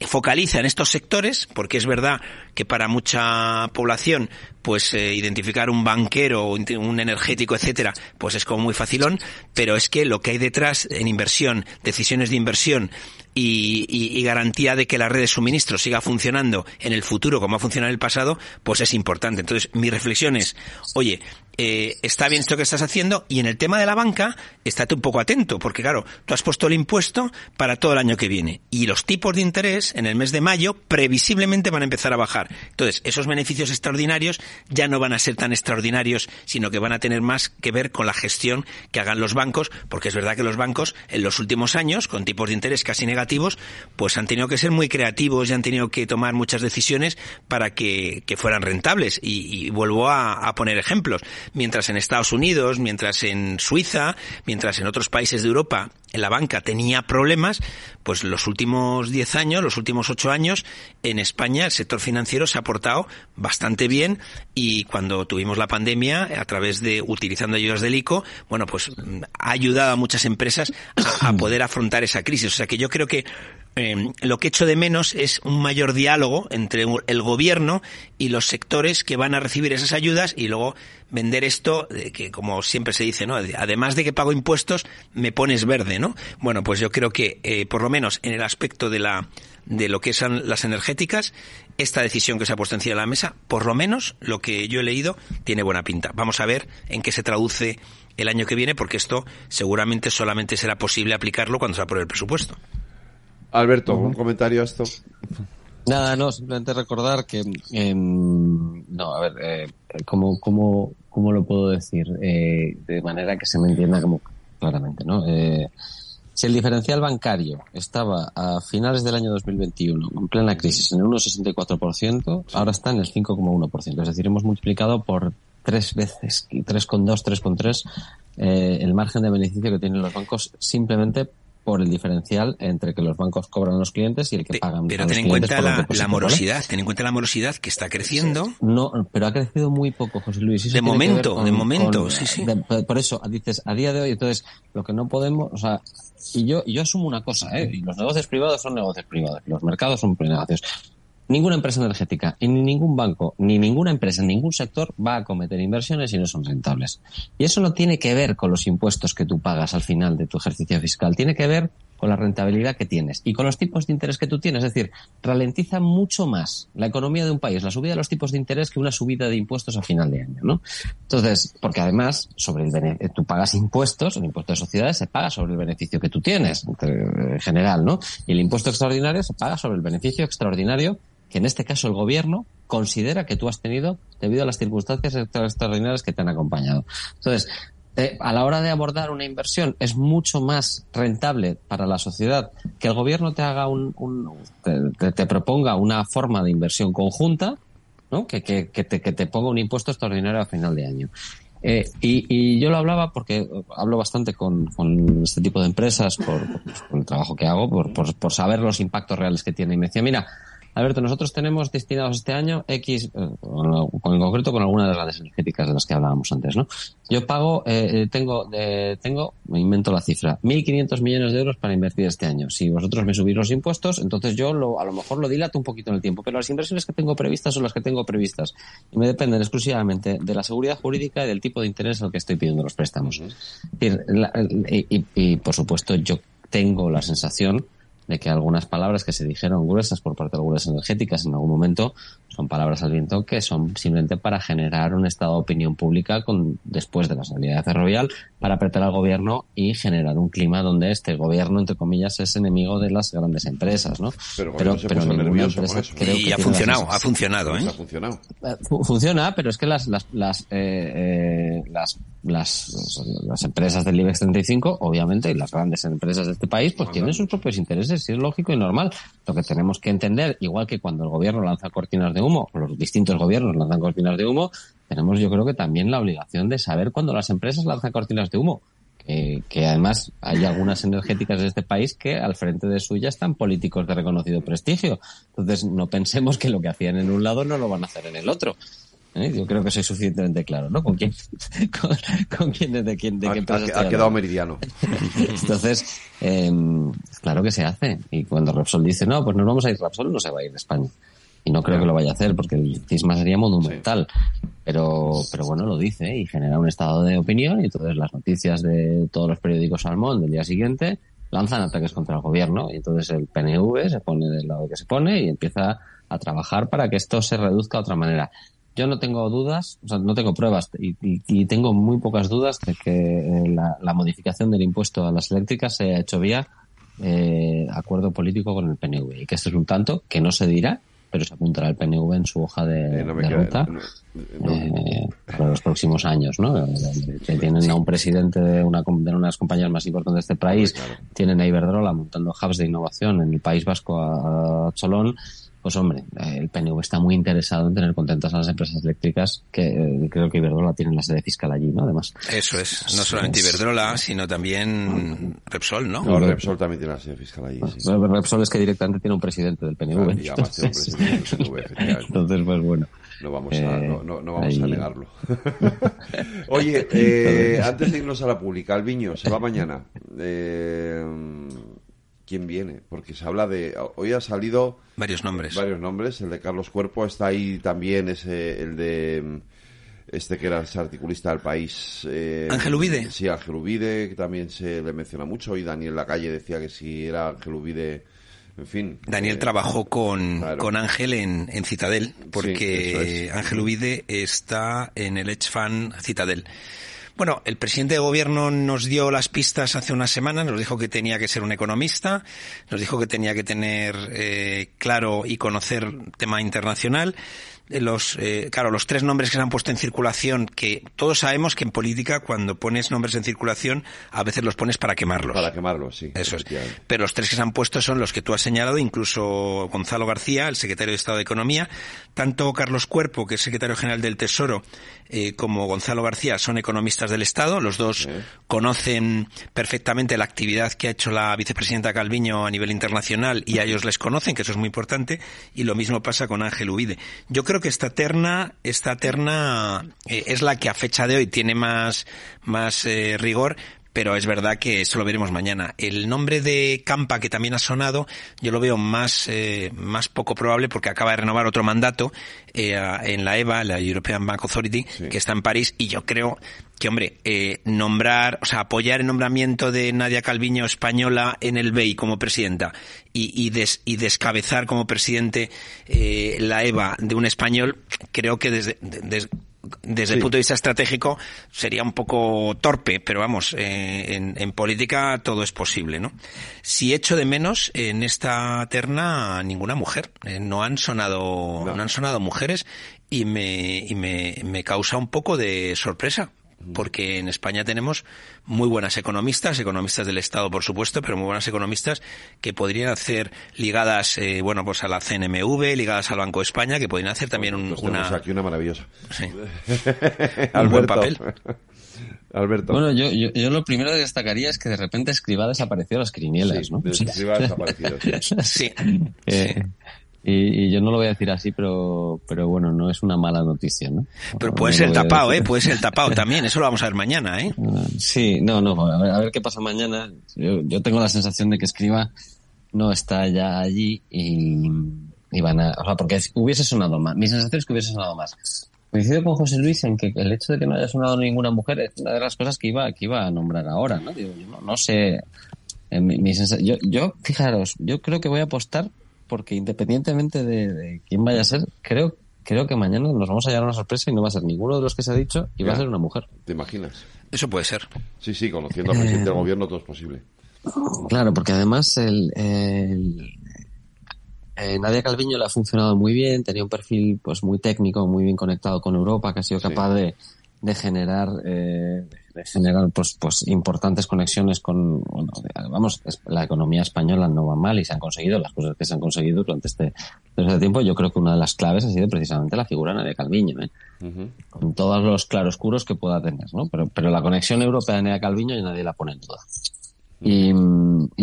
focaliza en estos sectores, porque es verdad que para mucha población, pues eh, identificar un banquero, un energético, etcétera, pues es como muy facilón, pero es que lo que hay detrás en inversión, decisiones de inversión, y, y, y, garantía de que la red de suministro siga funcionando en el futuro como ha funcionado en el pasado, pues es importante. Entonces, mi reflexión es, oye, eh, está bien esto que estás haciendo y en el tema de la banca, estate un poco atento, porque claro, tú has puesto el impuesto para todo el año que viene y los tipos de interés en el mes de mayo previsiblemente van a empezar a bajar. Entonces, esos beneficios extraordinarios ya no van a ser tan extraordinarios, sino que van a tener más que ver con la gestión que hagan los bancos, porque es verdad que los bancos en los últimos años, con tipos de interés casi negativos, pues han tenido que ser muy creativos y han tenido que tomar muchas decisiones para que, que fueran rentables. Y, y vuelvo a, a poner ejemplos mientras en Estados Unidos, mientras en Suiza, mientras en otros países de Europa la banca tenía problemas, pues los últimos 10 años, los últimos 8 años, en España el sector financiero se ha portado bastante bien y cuando tuvimos la pandemia, a través de utilizando ayudas del ICO, bueno, pues ha ayudado a muchas empresas a, a poder afrontar esa crisis. O sea que yo creo que eh, lo que echo de menos es un mayor diálogo entre el gobierno y los sectores que van a recibir esas ayudas y luego vender esto, de que como siempre se dice, ¿no? Además de que pago impuestos, me pones verde, ¿no? Bueno, pues yo creo que, eh, por lo menos en el aspecto de la, de lo que son las energéticas, esta decisión que se ha puesto encima de la mesa, por lo menos lo que yo he leído, tiene buena pinta. Vamos a ver en qué se traduce el año que viene, porque esto seguramente solamente será posible aplicarlo cuando se apruebe el presupuesto. Alberto, ¿un comentario a esto? Nada, no, simplemente recordar que, eh, no, a ver, eh, ¿cómo, cómo, ¿cómo lo puedo decir? Eh, de manera que se me entienda como claramente, ¿no? Eh, si el diferencial bancario estaba a finales del año 2021, en plena crisis, en el 1,64%, ahora está en el 5,1%. Es decir, hemos multiplicado por tres veces, 3,2, 3,3, eh, el margen de beneficio que tienen los bancos simplemente por el diferencial entre que los bancos cobran a los clientes y el que pagan pero a los ten en cuenta la, la morosidad ten en cuenta la morosidad que está creciendo. No pero ha crecido muy poco José Luis de momento de momento sí sí. por eso dices a día de hoy entonces lo que no podemos o sea y yo yo asumo una cosa ¿eh? los negocios privados son negocios privados los mercados son negocios ninguna empresa energética ni ningún banco ni ninguna empresa ningún sector va a cometer inversiones si no son rentables. Y eso no tiene que ver con los impuestos que tú pagas al final de tu ejercicio fiscal, tiene que ver con la rentabilidad que tienes y con los tipos de interés que tú tienes. Es decir, ralentiza mucho más la economía de un país, la subida de los tipos de interés que una subida de impuestos a final de año, ¿no? Entonces, porque además, sobre el tú pagas impuestos, el impuesto de sociedades se paga sobre el beneficio que tú tienes, en general, ¿no? Y el impuesto extraordinario se paga sobre el beneficio extraordinario que en este caso el gobierno considera que tú has tenido debido a las circunstancias extraordinarias que te han acompañado. Entonces, eh, a la hora de abordar una inversión es mucho más rentable para la sociedad que el gobierno te haga un, te, proponga una forma de inversión conjunta, ¿no? Que, que, te, que te ponga un impuesto extraordinario a final de año. Eh, y, yo lo hablaba porque hablo bastante con, este tipo de empresas por, por, el trabajo que hago, por, por, por saber los impactos reales que tiene. Y me decía, mira, Alberto, nosotros tenemos destinados este año X, eh, en concreto con algunas de las grandes energéticas de las que hablábamos antes, ¿no? Yo pago, eh, eh tengo, eh, tengo, me invento la cifra, 1.500 millones de euros para invertir este año. Si vosotros me subís los impuestos, entonces yo lo, a lo mejor lo dilato un poquito en el tiempo, pero las inversiones que tengo previstas son las que tengo previstas y me dependen exclusivamente de la seguridad jurídica y del tipo de interés al que estoy pidiendo los préstamos. y, y por supuesto yo tengo la sensación de que algunas palabras que se dijeron gruesas por parte de algunas energéticas en algún momento son palabras al viento que son simplemente para generar un estado de opinión pública con, después de la salida de Ferrovial para apretar al gobierno y generar un clima donde este gobierno, entre comillas, es enemigo de las grandes empresas, ¿no? Pero, pero, ninguna empresa creo y ha funcionado, ha funcionado, ¿eh? Ha funcionado. Eh, funciona, pero es que las, las, las, eh, eh, las las, las empresas del IBEX 35, obviamente, y las grandes empresas de este país, pues tienen sus propios intereses, y es lógico y normal. Lo que tenemos que entender, igual que cuando el gobierno lanza cortinas de humo, los distintos gobiernos lanzan cortinas de humo, tenemos yo creo que también la obligación de saber cuando las empresas lanzan cortinas de humo. Que además hay algunas energéticas de este país que al frente de suya están políticos de reconocido prestigio. Entonces no pensemos que lo que hacían en un lado no lo van a hacer en el otro. ¿Eh? Yo creo que soy suficientemente claro, ¿no? ¿Con quién? ¿Con, quién? ¿De, quién, de qué ha, ha quedado meridiano. Entonces, eh, claro que se hace. Y cuando Repsol dice, no, pues nos vamos a ir, Repsol no se va a ir de España. Y no creo que lo vaya a hacer porque el cisma sería monumental. Pero, pero bueno, lo dice y genera un estado de opinión y entonces las noticias de todos los periódicos Salmón del día siguiente lanzan ataques contra el gobierno y entonces el PNV se pone del lado que se pone y empieza a trabajar para que esto se reduzca de otra manera. Yo no tengo dudas, o sea, no tengo pruebas y, y, tengo muy pocas dudas de que eh, la, la, modificación del impuesto a las eléctricas se ha hecho vía eh, acuerdo político con el PNV y que esto es un tanto que no se dirá, pero se apuntará el PNV en su hoja de, eh, de ruta eh, para los próximos años, ¿no? Que tienen a un presidente de, una, de unas compañías más importantes de este país, tienen a Iberdrola montando hubs de innovación en el País Vasco a, a Cholón pues hombre, el PNV está muy interesado en tener contentas a las empresas eléctricas, que eh, creo que Iberdrola tiene la sede fiscal allí, ¿no? Además. Eso es, no solamente Iberdrola, sino también Repsol, ¿no? No, Repsol también tiene la sede fiscal allí. Sí. Repsol es que directamente tiene un presidente del PNV. y además tiene un presidente del PNV, Entonces, pues bueno. No vamos a, eh, no, no, no vamos a negarlo. Oye, eh, antes de irnos a la pública, Alviño, se va mañana. Eh, quién viene, porque se habla de hoy ha salido varios nombres. Varios nombres, el de Carlos Cuerpo está ahí también ese el de este que era el articulista del país. Eh, Ángel Ubide. Sí, Ángel Ubide, que también se le menciona mucho, y Daniel Lacalle decía que si era Ángel Ubide, en fin. Daniel eh, trabajó con, claro. con Ángel en, en Citadel, porque sí, es. Ángel Ubide está en el Edge Fan Citadel. Bueno, el presidente de gobierno nos dio las pistas hace una semana, nos dijo que tenía que ser un economista, nos dijo que tenía que tener eh, claro y conocer tema internacional. Los, eh, claro, los tres nombres que se han puesto en circulación, que todos sabemos que en política cuando pones nombres en circulación a veces los pones para quemarlos. Para quemarlos, sí. Eso es. Pero los tres que se han puesto son los que tú has señalado, incluso Gonzalo García, el secretario de Estado de Economía, tanto Carlos Cuerpo, que es secretario general del Tesoro, eh, como Gonzalo García son economistas del Estado. Los dos conocen perfectamente la actividad que ha hecho la vicepresidenta Calviño a nivel internacional y a ellos les conocen, que eso es muy importante. Y lo mismo pasa con Ángel Ubide. Yo creo que esta terna, esta terna eh, es la que a fecha de hoy tiene más, más eh, rigor, pero es verdad que eso lo veremos mañana. El nombre de Campa, que también ha sonado, yo lo veo más, eh, más poco probable porque acaba de renovar otro mandato eh, en la EVA, la European Bank Authority, que está en París, y yo creo que, hombre, eh, nombrar, o sea, apoyar el nombramiento de Nadia Calviño española en el BEI como presidenta y, y, des, y descabezar como presidente eh, la EVA de un español, creo que desde, desde desde el punto de vista estratégico sería un poco torpe, pero vamos, eh, en, en, política todo es posible, ¿no? Si echo de menos en esta terna ninguna mujer, eh, no han sonado, no. no. han sonado mujeres y me, y me, me causa un poco de sorpresa, porque en España tenemos muy buenas economistas, economistas del Estado, por supuesto, pero muy buenas economistas que podrían hacer ligadas, eh, bueno, pues a la CNMV, ligadas al Banco de España, que podrían hacer también un, pues una... aquí una maravillosa. Sí. un buen papel. Alberto. Bueno, yo, yo, yo, lo primero que destacaría es que de repente Escribá desapareció a las quinielas, sí, ¿no? Escribá desaparecido, sí. sí. Eh, y, y, yo no lo voy a decir así, pero, pero bueno, no es una mala noticia, ¿no? Pero puede no ser tapado, ¿eh? Puede ser tapado también, eso lo vamos a ver mañana, ¿eh? Sí, no, no, a ver, a ver qué pasa mañana. Yo, yo, tengo la sensación de que Escriba no está ya allí y, y van a, o sea, porque hubiese sonado más. Mi sensación es que hubiese sonado más. Coincido con José Luis en que el hecho de que no haya sonado ninguna mujer es una de las cosas que iba, que iba a nombrar ahora, ¿no? Digo, yo no, no sé, eh, mi, mi yo, yo, fijaros, yo creo que voy a apostar porque independientemente de, de, quién vaya a ser, creo creo que mañana nos vamos a llevar una sorpresa y no va a ser ninguno de los que se ha dicho y ya, va a ser una mujer. ¿Te imaginas? Eso puede ser. Sí, sí, conociendo al presidente del gobierno todo es posible. Claro, porque además el, el eh, Nadia Calviño le ha funcionado muy bien, tenía un perfil pues muy técnico, muy bien conectado con Europa, que ha sido capaz sí. de, de generar eh, de generar pues pues importantes conexiones con bueno, vamos la economía española no va mal y se han conseguido las cosas que se han conseguido durante este, durante este tiempo. Yo creo que una de las claves ha sido precisamente la figura de Calviño ¿eh? uh -huh. con todos los claroscuros que pueda tener no pero pero la conexión europea de Nadia Calviño nadie la pone en duda. Y, y,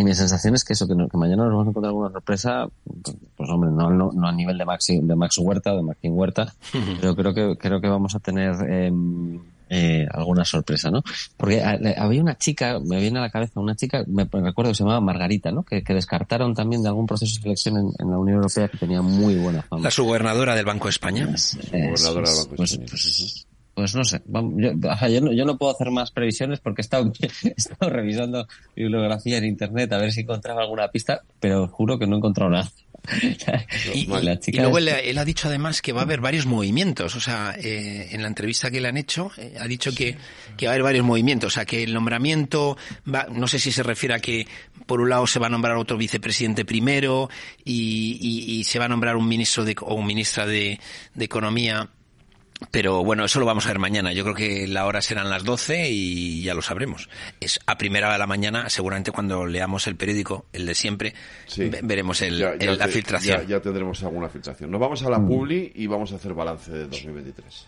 mi sensación es que eso, que, no, que, mañana nos vamos a encontrar alguna sorpresa, pues, pues hombre, no, no, no, a nivel de Max, de Max Huerta o de Martín Huerta, pero creo que, creo que vamos a tener eh, eh, alguna sorpresa, ¿no? Porque había una chica, me viene a la cabeza una chica, me recuerdo que se llamaba Margarita, ¿no? Que, que descartaron también de algún proceso de selección en, en, la Unión Europea que tenía muy buena fama. La subgobernadora del Banco de España. Es, subgobernadora del Banco de pues, España. Pues, pues no sé, yo, yo, no, yo, no, puedo hacer más previsiones porque he estado, he estado, revisando bibliografía en internet a ver si encontraba alguna pista, pero juro que no he encontrado nada. Y, luego él, él, ha dicho además que va a haber varios movimientos, o sea, eh, en la entrevista que le han hecho, eh, ha dicho que, que va a haber varios movimientos, o sea, que el nombramiento, va, no sé si se refiere a que por un lado se va a nombrar otro vicepresidente primero y, y se va a nombrar un ministro de, o ministra de, de Economía pero bueno, eso lo vamos a ver mañana. Yo creo que la hora serán las 12 y ya lo sabremos. Es a primera hora de la mañana, seguramente cuando leamos el periódico, el de siempre, sí. veremos el, ya, ya el, la te, filtración. Ya, ya, tendremos alguna filtración. Nos vamos a la publi y vamos a hacer balance de 2023.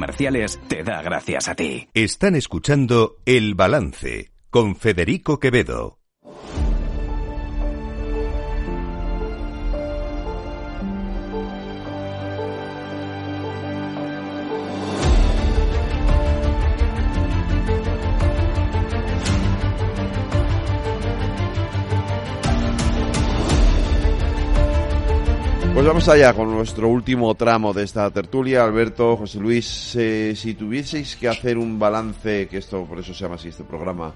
Te da gracias a ti. Están escuchando El Balance con Federico Quevedo. Vamos allá con nuestro último tramo de esta tertulia. Alberto, José Luis, eh, si tuvieseis que hacer un balance, que esto por eso se llama así este programa,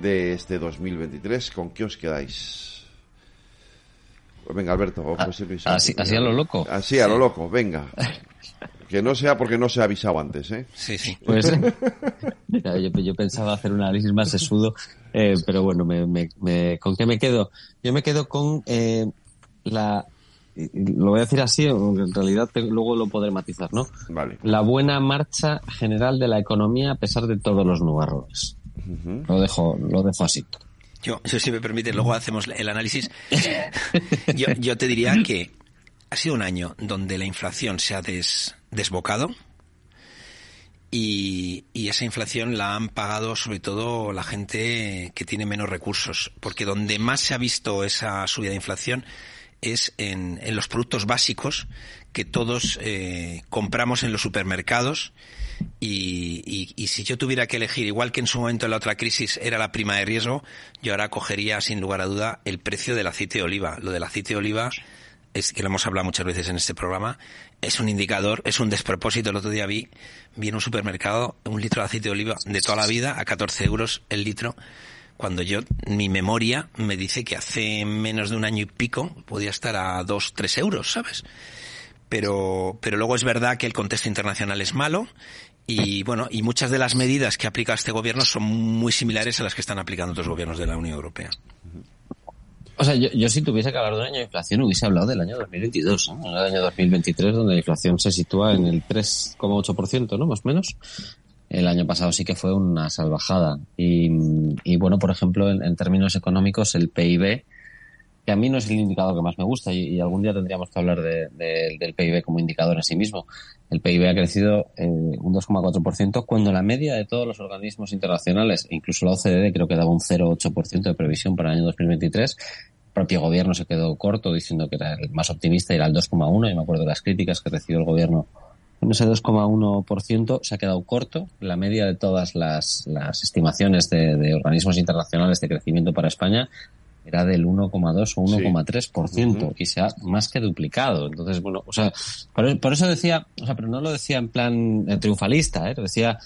de este 2023, ¿con qué os quedáis? Pues venga, Alberto o José Luis. Así, así a lo loco. Así a lo loco, venga. Que no sea porque no se ha avisado antes, ¿eh? Sí, sí. Pues mira, yo, yo pensaba hacer un análisis más sesudo, eh, pero bueno, me, me, me- ¿con qué me quedo? Yo me quedo con eh, la... Lo voy a decir así, aunque en realidad te- luego lo podré matizar, ¿no? Vale. La buena marcha general de la economía a pesar de todos los nubarrones. Ujú. Lo dejo, lo dejo así. Yo, yo, si me permite, luego hacemos el análisis. Yo, yo te diría que ha sido un año donde la inflación se ha des- desbocado y, y esa inflación la han pagado sobre todo la gente que tiene menos recursos, porque donde más se ha visto esa subida de inflación es en, en los productos básicos que todos eh, compramos en los supermercados y, y- y si yo tuviera que elegir, igual que en su momento en la otra crisis era la prima de riesgo, yo ahora cogería sin lugar a duda el precio del aceite de oliva. Lo del aceite de oliva es que lo hemos hablado muchas veces en este programa, es un indicador, es un despropósito. El otro día vi, vi en un supermercado un litro de aceite de oliva de toda la vida a 14 euros el litro, cuando yo, mi memoria me dice que hace menos de un año y pico podía estar a 2, 3 euros, ¿sabes? Pero, pero luego es verdad que el contexto internacional es malo y bueno, y muchas de las medidas que aplica este gobierno son muy similares a las que están aplicando otros gobiernos de la Unión Europea. O sea, yo, yo si tuviese que hablar de un año de inflación hubiese hablado del año 2022, ¿no? El año 2023 donde la inflación se sitúa en el 3,8%, ¿no? Más o menos. El año pasado sí que fue una salvajada. Y, y bueno, por ejemplo, en, en términos económicos, el PIB, que a mí no es el indicador que más me gusta y, algún día tendríamos que hablar de- de- del PIB como indicador en sí mismo. El PIB ha crecido eh, un 2,4% cuando la media de todos los organismos internacionales, incluso la OCDE creo que daba un 0,8% de previsión para el año 2023. El propio gobierno se quedó corto diciendo que era el más optimista y era el 2,1 y me acuerdo de las críticas que recibió el gobierno con ese 2,1% se ha quedado corto. La media de todas las, las estimaciones de, de organismos internacionales de crecimiento para España era del 1,2 o 1,3% Ujú. y se ha más que duplicado. Entonces, bueno, o sea, por, por eso decía, o sea, pero no lo decía en plan eh, triunfalista, ¿eh? Lo decía,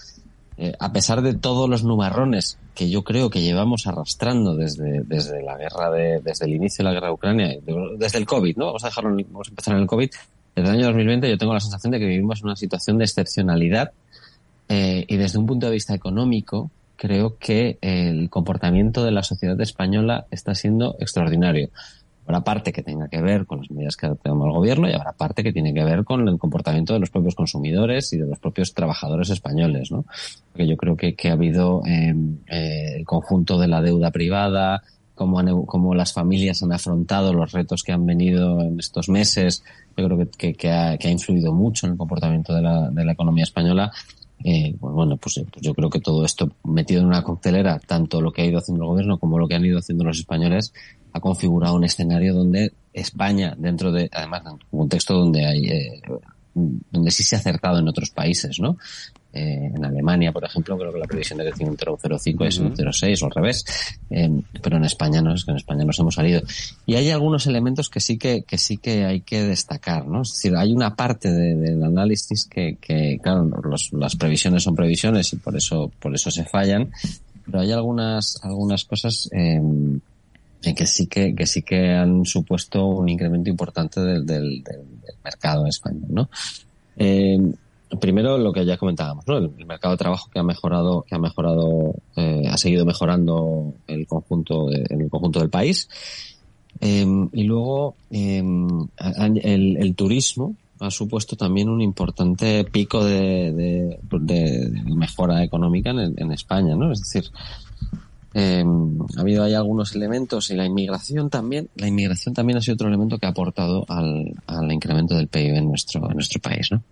eh, a pesar de todos los nubarrones que yo creo que llevamos arrastrando desde, desde la guerra de, desde el inicio de la guerra de Ucrania, de- desde el COVID, ¿no? Vamos a dejarlo, en- vamos a empezar en el COVID. Desde el año 2020 yo tengo la sensación de que vivimos una situación de excepcionalidad eh, y desde un punto de vista económico creo que el comportamiento de la sociedad española está siendo extraordinario. Habrá parte que tenga que ver con las medidas que toma el gobierno y habrá parte que tiene que ver con el comportamiento de los propios consumidores y de los propios trabajadores españoles, ¿no? Porque yo creo que, ha habido eh, eh, el conjunto de la deuda privada, cómo, cómo las familias han afrontado los retos que han venido en estos meses, yo creo que, que- ha, que ha influido mucho en el comportamiento de la, de la economía española. Eh, pues bueno, pues, eh, pues yo creo que todo esto metido en una coctelera, tanto lo que ha ido haciendo el gobierno como lo que han ido haciendo los españoles, ha configurado un escenario donde España, dentro de, además, un contexto donde hay, eh, donde sí se ha acertado en otros países, ¿no? Eh, en Alemania, por ejemplo, creo que la previsión de crecimiento era un 0,5 y es un Ujú. 0,6 o al revés. Eh, pero en España no, es que en España nos hemos salido. Y hay algunos elementos que sí que, que sí que hay que destacar, ¿no? Es decir, hay una parte de- del análisis que, que claro, los- las previsiones son previsiones y por eso, por eso se fallan. Pero hay algunas, algunas cosas, eh, en que sí que, que sí que han supuesto un incremento importante del, del, del- mercado español, ¿no? Eh, primero lo que ya comentábamos, ¿no? El, mercado de trabajo que ha mejorado, que ha mejorado, eh, ha seguido mejorando el conjunto, en el conjunto del país. Em, y luego em, el, turismo ha supuesto también un importante pico de, de, de mejora económica en, España, ¿no? Es decir, eh, ha habido ahí algunos elementos y la inmigración también. La inmigración también ha sido otro elemento que ha aportado al, al incremento del PIB en nuestro, en nuestro país, ¿no?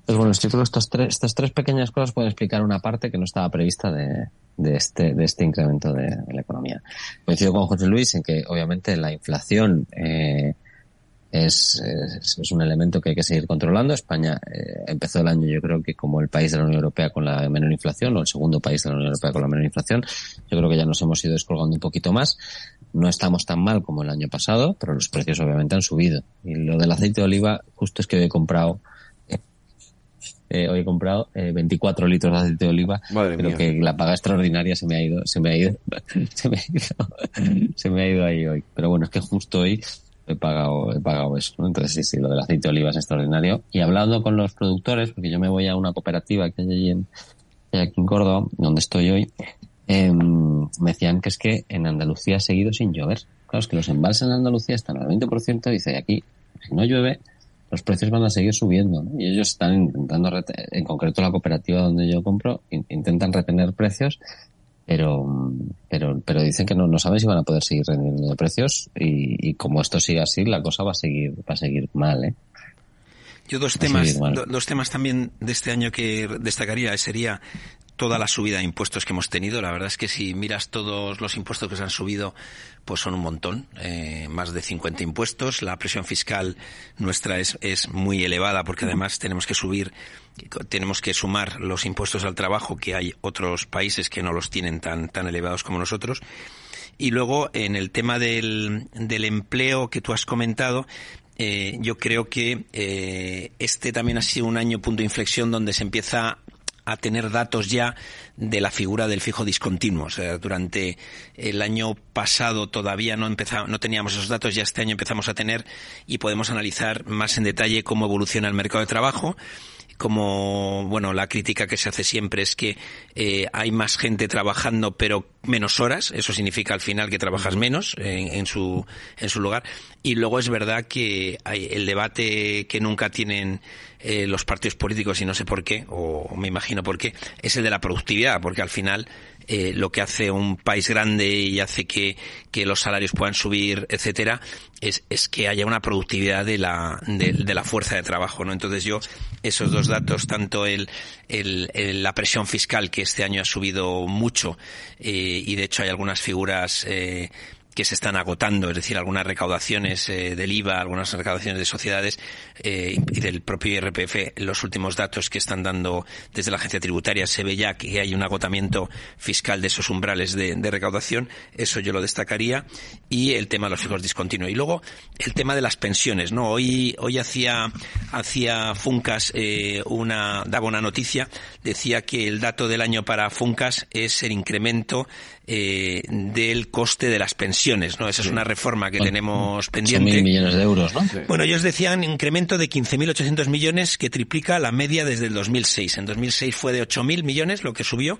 Entonces, bueno, yo creo que tres, estas tres pequeñas cosas pueden explicar una parte que no estaba prevista de, de este, de este incremento de, de la economía. Coincido con José Luis en que, obviamente, la inflación, eh, es, es, un elemento que hay que seguir controlando. España eh, empezó el año, yo creo que como el país de la Unión Europea con la menor inflación, o el segundo país de la Unión Europea con la menor inflación. Yo creo que ya nos hemos ido descolgando un poquito más. No estamos tan mal como el año pasado, pero los precios obviamente han subido. Y lo del aceite de oliva, justo es que hoy he comprado eh, hoy he comprado eh, 24 litros de aceite de oliva. Madre Creo mía. que la paga extraordinaria se me ha ido, se me ha ido, se me ha ido, se me ha ido ahí hoy. Pero bueno, es que justo hoy he pagado, he pagado eso, ¿no? Entonces sí, sí, lo del aceite de oliva es extraordinario. Y hablando con los productores, porque yo me voy a una cooperativa que hay allí en, aquí en Córdoba, donde estoy hoy, eh, me decían que es que en Andalucía ha seguido sin llover. Claro, es que los embalses en Andalucía están al 20%, dice, y aquí, si no llueve, los precios van a seguir subiendo, ¿no? Y ellos están intentando, en concreto la cooperativa donde yo compro, in intentan retener precios pero pero pero dicen que no, no saben si van a poder seguir rendiendo de precios y, y como esto sigue así la cosa va a seguir va a seguir mal ¿eh? yo dos temas do, dos temas también de este año que destacaría sería toda la subida de impuestos que hemos tenido. La verdad es que si miras todos los impuestos que se han subido, pues son un montón, eh, más de 50 impuestos. La presión fiscal nuestra es, es muy elevada porque además tenemos que subir, tenemos que sumar los impuestos al trabajo que hay otros países que no los tienen tan, tan elevados como nosotros. Y luego, en el tema del, del empleo que tú has comentado, eh, yo creo que eh, este también ha sido un año punto de inflexión donde se empieza a tener datos ya de la figura del fijo discontinuo. O sea, durante el año pasado todavía no empezamos, no teníamos esos datos, ya este año empezamos a tener y podemos analizar más en detalle cómo evoluciona el mercado de trabajo como bueno la crítica que se hace siempre es que eh, hay más gente trabajando pero menos horas. Eso significa al final que trabajas menos en, en su en su lugar. Y luego es verdad que hay el debate que nunca tienen eh, los partidos políticos y no sé por qué o me imagino por qué es el de la productividad porque al final eh, lo que hace un país grande y hace que, que los salarios puedan subir, etcétera, es, es que haya una productividad de la, de, la fuerza de trabajo, ¿no? Entonces yo, esos dos datos, tanto el, el, el la presión fiscal, que este año ha subido mucho, eh, y de hecho hay algunas figuras, eh, que se están agotando, es decir, algunas recaudaciones eh, del IVA, algunas recaudaciones de sociedades eh, y del propio IRPF, los últimos datos que están dando desde la agencia tributaria se ve ya que hay un agotamiento fiscal de esos umbrales de, de recaudación, eso yo lo destacaría, y el tema de los fijos discontinuos. Y luego el tema de las pensiones, ¿no? Hoy, hoy hacía, hacía Funcas eh, una, daba una noticia, decía que el dato del año para Funcas es el incremento eh, del coste de las pensiones, ¿no? Esa es una reforma que Bueno, tenemos Son pendiente. mil millones de euros, ¿no? Bueno, ellos decían incremento de 15.800 millones que triplica la media desde el 2006. En 2006 fue de 8.000 millones lo que subió.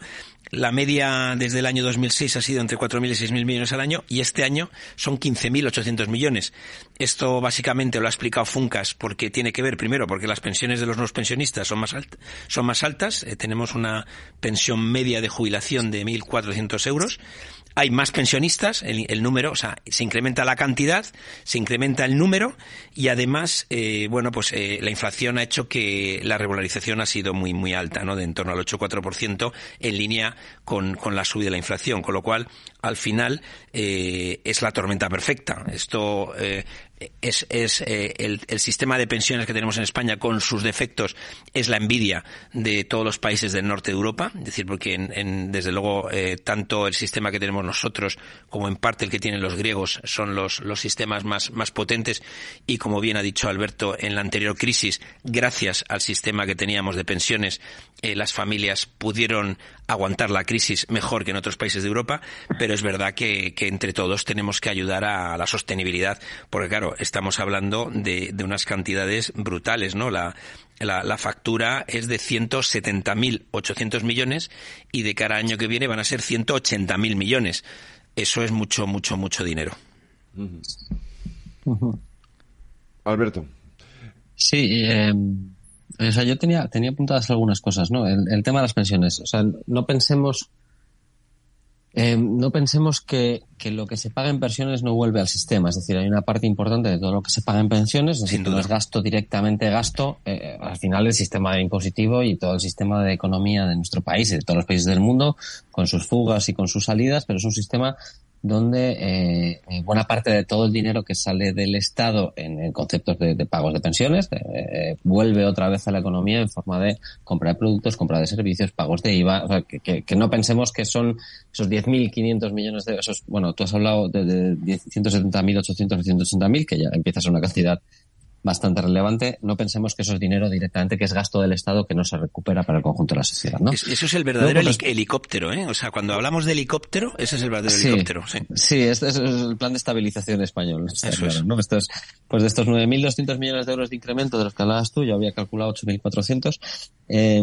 La media desde el año 2006 ha sido entre 4.000 y 6.000 millones al año y este año son 15.800 millones. Esto básicamente lo ha explicado Funcas porque tiene que ver primero porque las pensiones de los nuevos pensionistas son más, alt son más altas. Eh, tenemos una pensión media de jubilación de 1.400 euros hay más pensionistas, el, el, número, o sea, se incrementa la cantidad, se incrementa el número y además, eh, bueno, pues eh, la inflación ha hecho que la regularización ha sido muy, muy alta, ¿no? De en torno al 8,4% en línea con, con la subida de la inflación, con lo cual, al final, eh, es la tormenta perfecta. Esto, eh, es, es eh, el, el, sistema de pensiones que tenemos en España con sus defectos es la envidia de todos los países del norte de Europa, es decir, porque en, desde luego eh, tanto el sistema que tenemos nosotros como en parte el que tienen los griegos son los, los sistemas más, más potentes. Y como bien ha dicho Alberto en la anterior crisis, gracias al sistema que teníamos de pensiones, eh, las familias pudieron aguantar la crisis mejor que en otros países de Europa, pero es verdad que, que entre todos tenemos que ayudar a la sostenibilidad, porque claro, estamos hablando de, de unas cantidades brutales, ¿no? La, la, factura es de 170.800 millones y de cara al año que viene van a ser 180.000 millones. Eso es mucho, mucho, mucho dinero. Alberto. Sí, eh, o sea, yo tenía, tenía apuntadas algunas cosas, ¿no? El, el tema de las pensiones. O sea, no pensemos eh, no pensemos que, que, lo que se paga en pensiones no vuelve al sistema. Es decir, hay una parte importante de todo lo que se paga en pensiones, es decir, no es gasto directamente gasto. Eh, al final, el sistema impositivo y todo el sistema de economía de nuestro país y de todos los países del mundo, con sus fugas y con sus salidas, pero es un sistema donde eh, eh, buena parte de todo el dinero que sale del Estado en, conceptos de, pagos de pensiones eh, vuelve otra vez a la economía en forma de compra de productos, compra de servicios, pagos de IVA. O sea, que, que, no pensemos que son esos 10.500 millones de esos. Bueno, tú has hablado de, de 170.000, 800, 180.000, que ya empieza a ser una cantidad bastante relevante, no pensemos que eso es dinero directamente, que es gasto del Estado que no se recupera para el conjunto de la sociedad. ¿no? Eso es el verdadero helicóptero, ¿eh? O sea, cuando hablamos de helicóptero, ese es el verdadero helicóptero. Sí, sí este es el plan de estabilización español. Eso es. ¿no? Esto es, pues de estos 9.200 millones de euros de incremento de los que hablabas tú, yo había calculado 8.400, eh,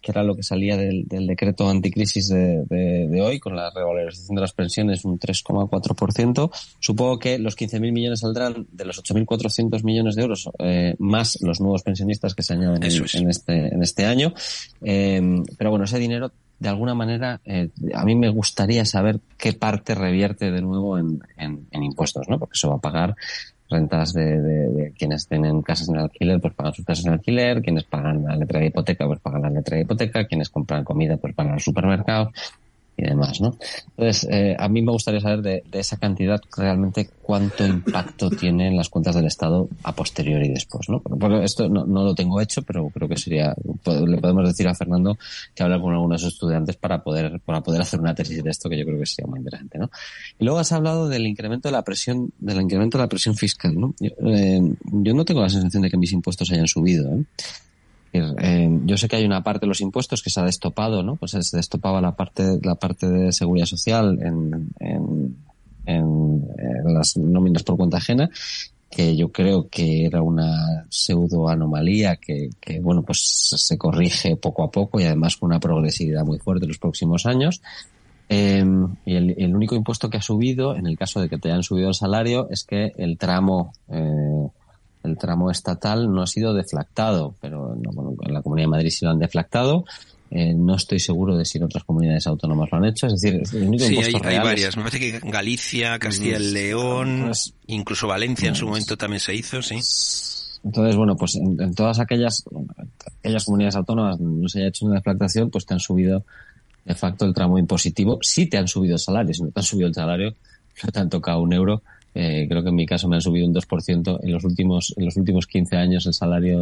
que era lo que salía del, decreto anticrisis de, de, hoy, con la revalorización de las pensiones un 3,4%. Supongo que los 15.000 millones saldrán de los 8.400 millones de euros eh, más los nuevos pensionistas que se añaden en, este, en este año. Eh, pero bueno, ese dinero, de alguna manera, eh, a mí me gustaría saber qué parte revierte de nuevo en, en, impuestos, ¿no? Porque eso va a pagar rentas de, de, quienes tienen casas en alquiler, pues pagan sus casas en alquiler, quienes pagan la letra de hipoteca, pues pagan la letra de hipoteca, quienes compran comida, pues pagan al supermercado y demás, ¿no? Entonces, eh, a mí me gustaría saber de, esa cantidad realmente cuánto impacto tiene en las cuentas del Estado a posteriori y después, ¿no? Porque esto no, lo tengo hecho, pero creo que sería, le podemos decir a Fernando que hablar con algunos estudiantes para poder, para poder hacer una tesis de esto que yo creo que sería muy interesante, ¿no? Y luego has hablado del incremento de la presión, del incremento de la presión fiscal, ¿no? Yo, eh, yo no tengo la sensación de que mis impuestos hayan subido, ¿eh? Eh, yo sé que hay una parte de los impuestos que se ha destopado, ¿no? Pues se destopaba la parte, la parte de seguridad social en, en, en, las nóminas por cuenta ajena, que yo creo que era una pseudo anomalía que, que, bueno, pues se corrige poco a poco y además con una progresividad muy fuerte en los próximos años. Eh, y el, el, único impuesto que ha subido, en el caso de que te hayan subido el salario, es que el tramo eh, el tramo estatal no ha sido deflactado, pero en la Comunidad de Madrid sí lo han deflactado. Eh, no estoy seguro de si en otras comunidades autónomas lo han hecho. Es decir, el único sí, hay, varias. Me parece que Galicia, Castilla y León, pues, incluso Valencia en su momento también se hizo, sí. Entonces, bueno, pues en, todas aquellas, aquellas comunidades autónomas no se haya hecho una deflactación, pues te han subido de facto el tramo impositivo. Sí te han subido el salario, si no te han subido el salario, no te han tocado un euro eh, creo que en mi caso me han subido un 2%. En los últimos, en los últimos 15 años el salario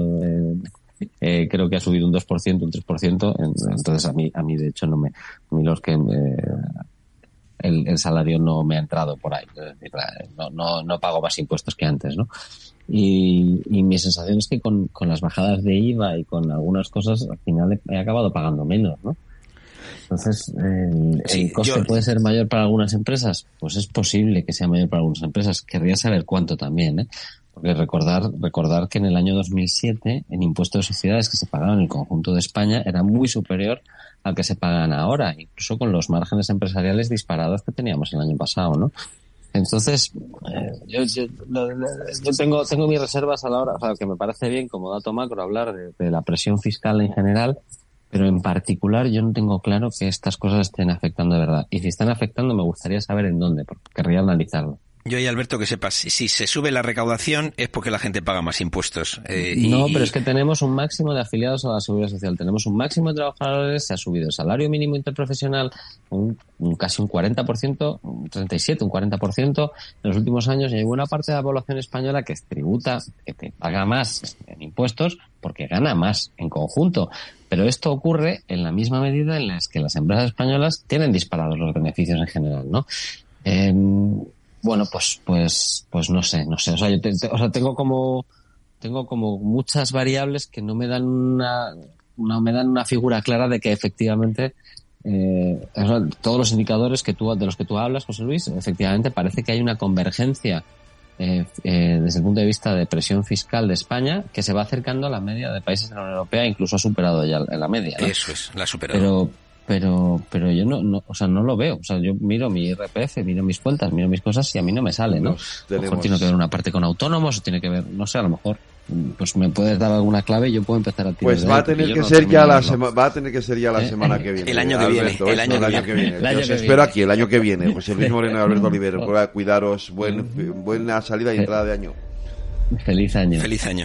eh, creo que ha subido un 2%, un 3%. Entonces a mí, a mí de hecho no me, a mí los que el, el, salario no me ha entrado por ahí. No, no, no pago más impuestos que antes, ¿no? Y, y mi sensación es que con, con las bajadas de IVA y con algunas cosas al final he acabado pagando menos, ¿no? Entonces, ¿el coste puede ser mayor para algunas empresas? Pues es posible que sea mayor para algunas empresas. Querría saber cuánto también, ¿eh? Porque recordar, recordar que en el año 2007, en impuestos de sociedades que se pagaban en el conjunto de España, era muy superior al que se pagan ahora, incluso con los márgenes empresariales disparados que teníamos el año pasado, ¿no? Entonces, eh, yo, yo, tengo, tengo mis reservas a la hora, o sea, que me parece bien como dato macro hablar de la presión fiscal en general, pero en particular yo no tengo claro que estas cosas estén afectando de verdad. Y si están afectando, me gustaría saber en dónde, porque querría analizarlo. Yo y Alberto que sepas, si, se sube la recaudación es porque la gente paga más impuestos. Eh, no, pero es que tenemos un máximo de afiliados a la seguridad social, tenemos un máximo de trabajadores, se ha subido el salario mínimo interprofesional un, casi un 40%, un 37, un 40% en los últimos años y hay buena parte de la población española que tributa, que te paga más en impuestos porque gana más en conjunto. Pero esto ocurre en la misma medida en la que las empresas españolas tienen disparados los beneficios en general, ¿no? Em, bueno, pues, pues, pues no sé, no sé. O sea, yo o sea, tengo como, tengo como muchas variables que no me dan una, no me dan una figura clara de que efectivamente eh, todos los indicadores que tú, de los que tú hablas, José Luis, efectivamente parece que hay una convergencia eh, eh, desde el punto de vista de presión fiscal de España, que se va acercando a la media de países de la Unión Europea, incluso ha superado ya la media. ¿no? Eso es, la ha superado. Pero, pero, pero yo no, no, o sea, no lo veo. O sea, yo miro mi IRPF, miro mis cuentas, miro mis cosas y a mí no me sale, ¿no? Pues A lo mejor tiene que ver una parte con autónomos o tiene que ver, no sé, a lo mejor, pues me puedes dar alguna clave y yo puedo empezar a tirar Pues va a tener que no ser ya la verlo. semana va a tener que ser ya la Eh, semana que viene el año que viene, el año que el año que viene El año Yo os que espero viene. aquí el año que viene José Luis Moreno y Alberto Oliver Prueba, cuidaros buen, buena salida y entrada de año Feliz año. Feliz año.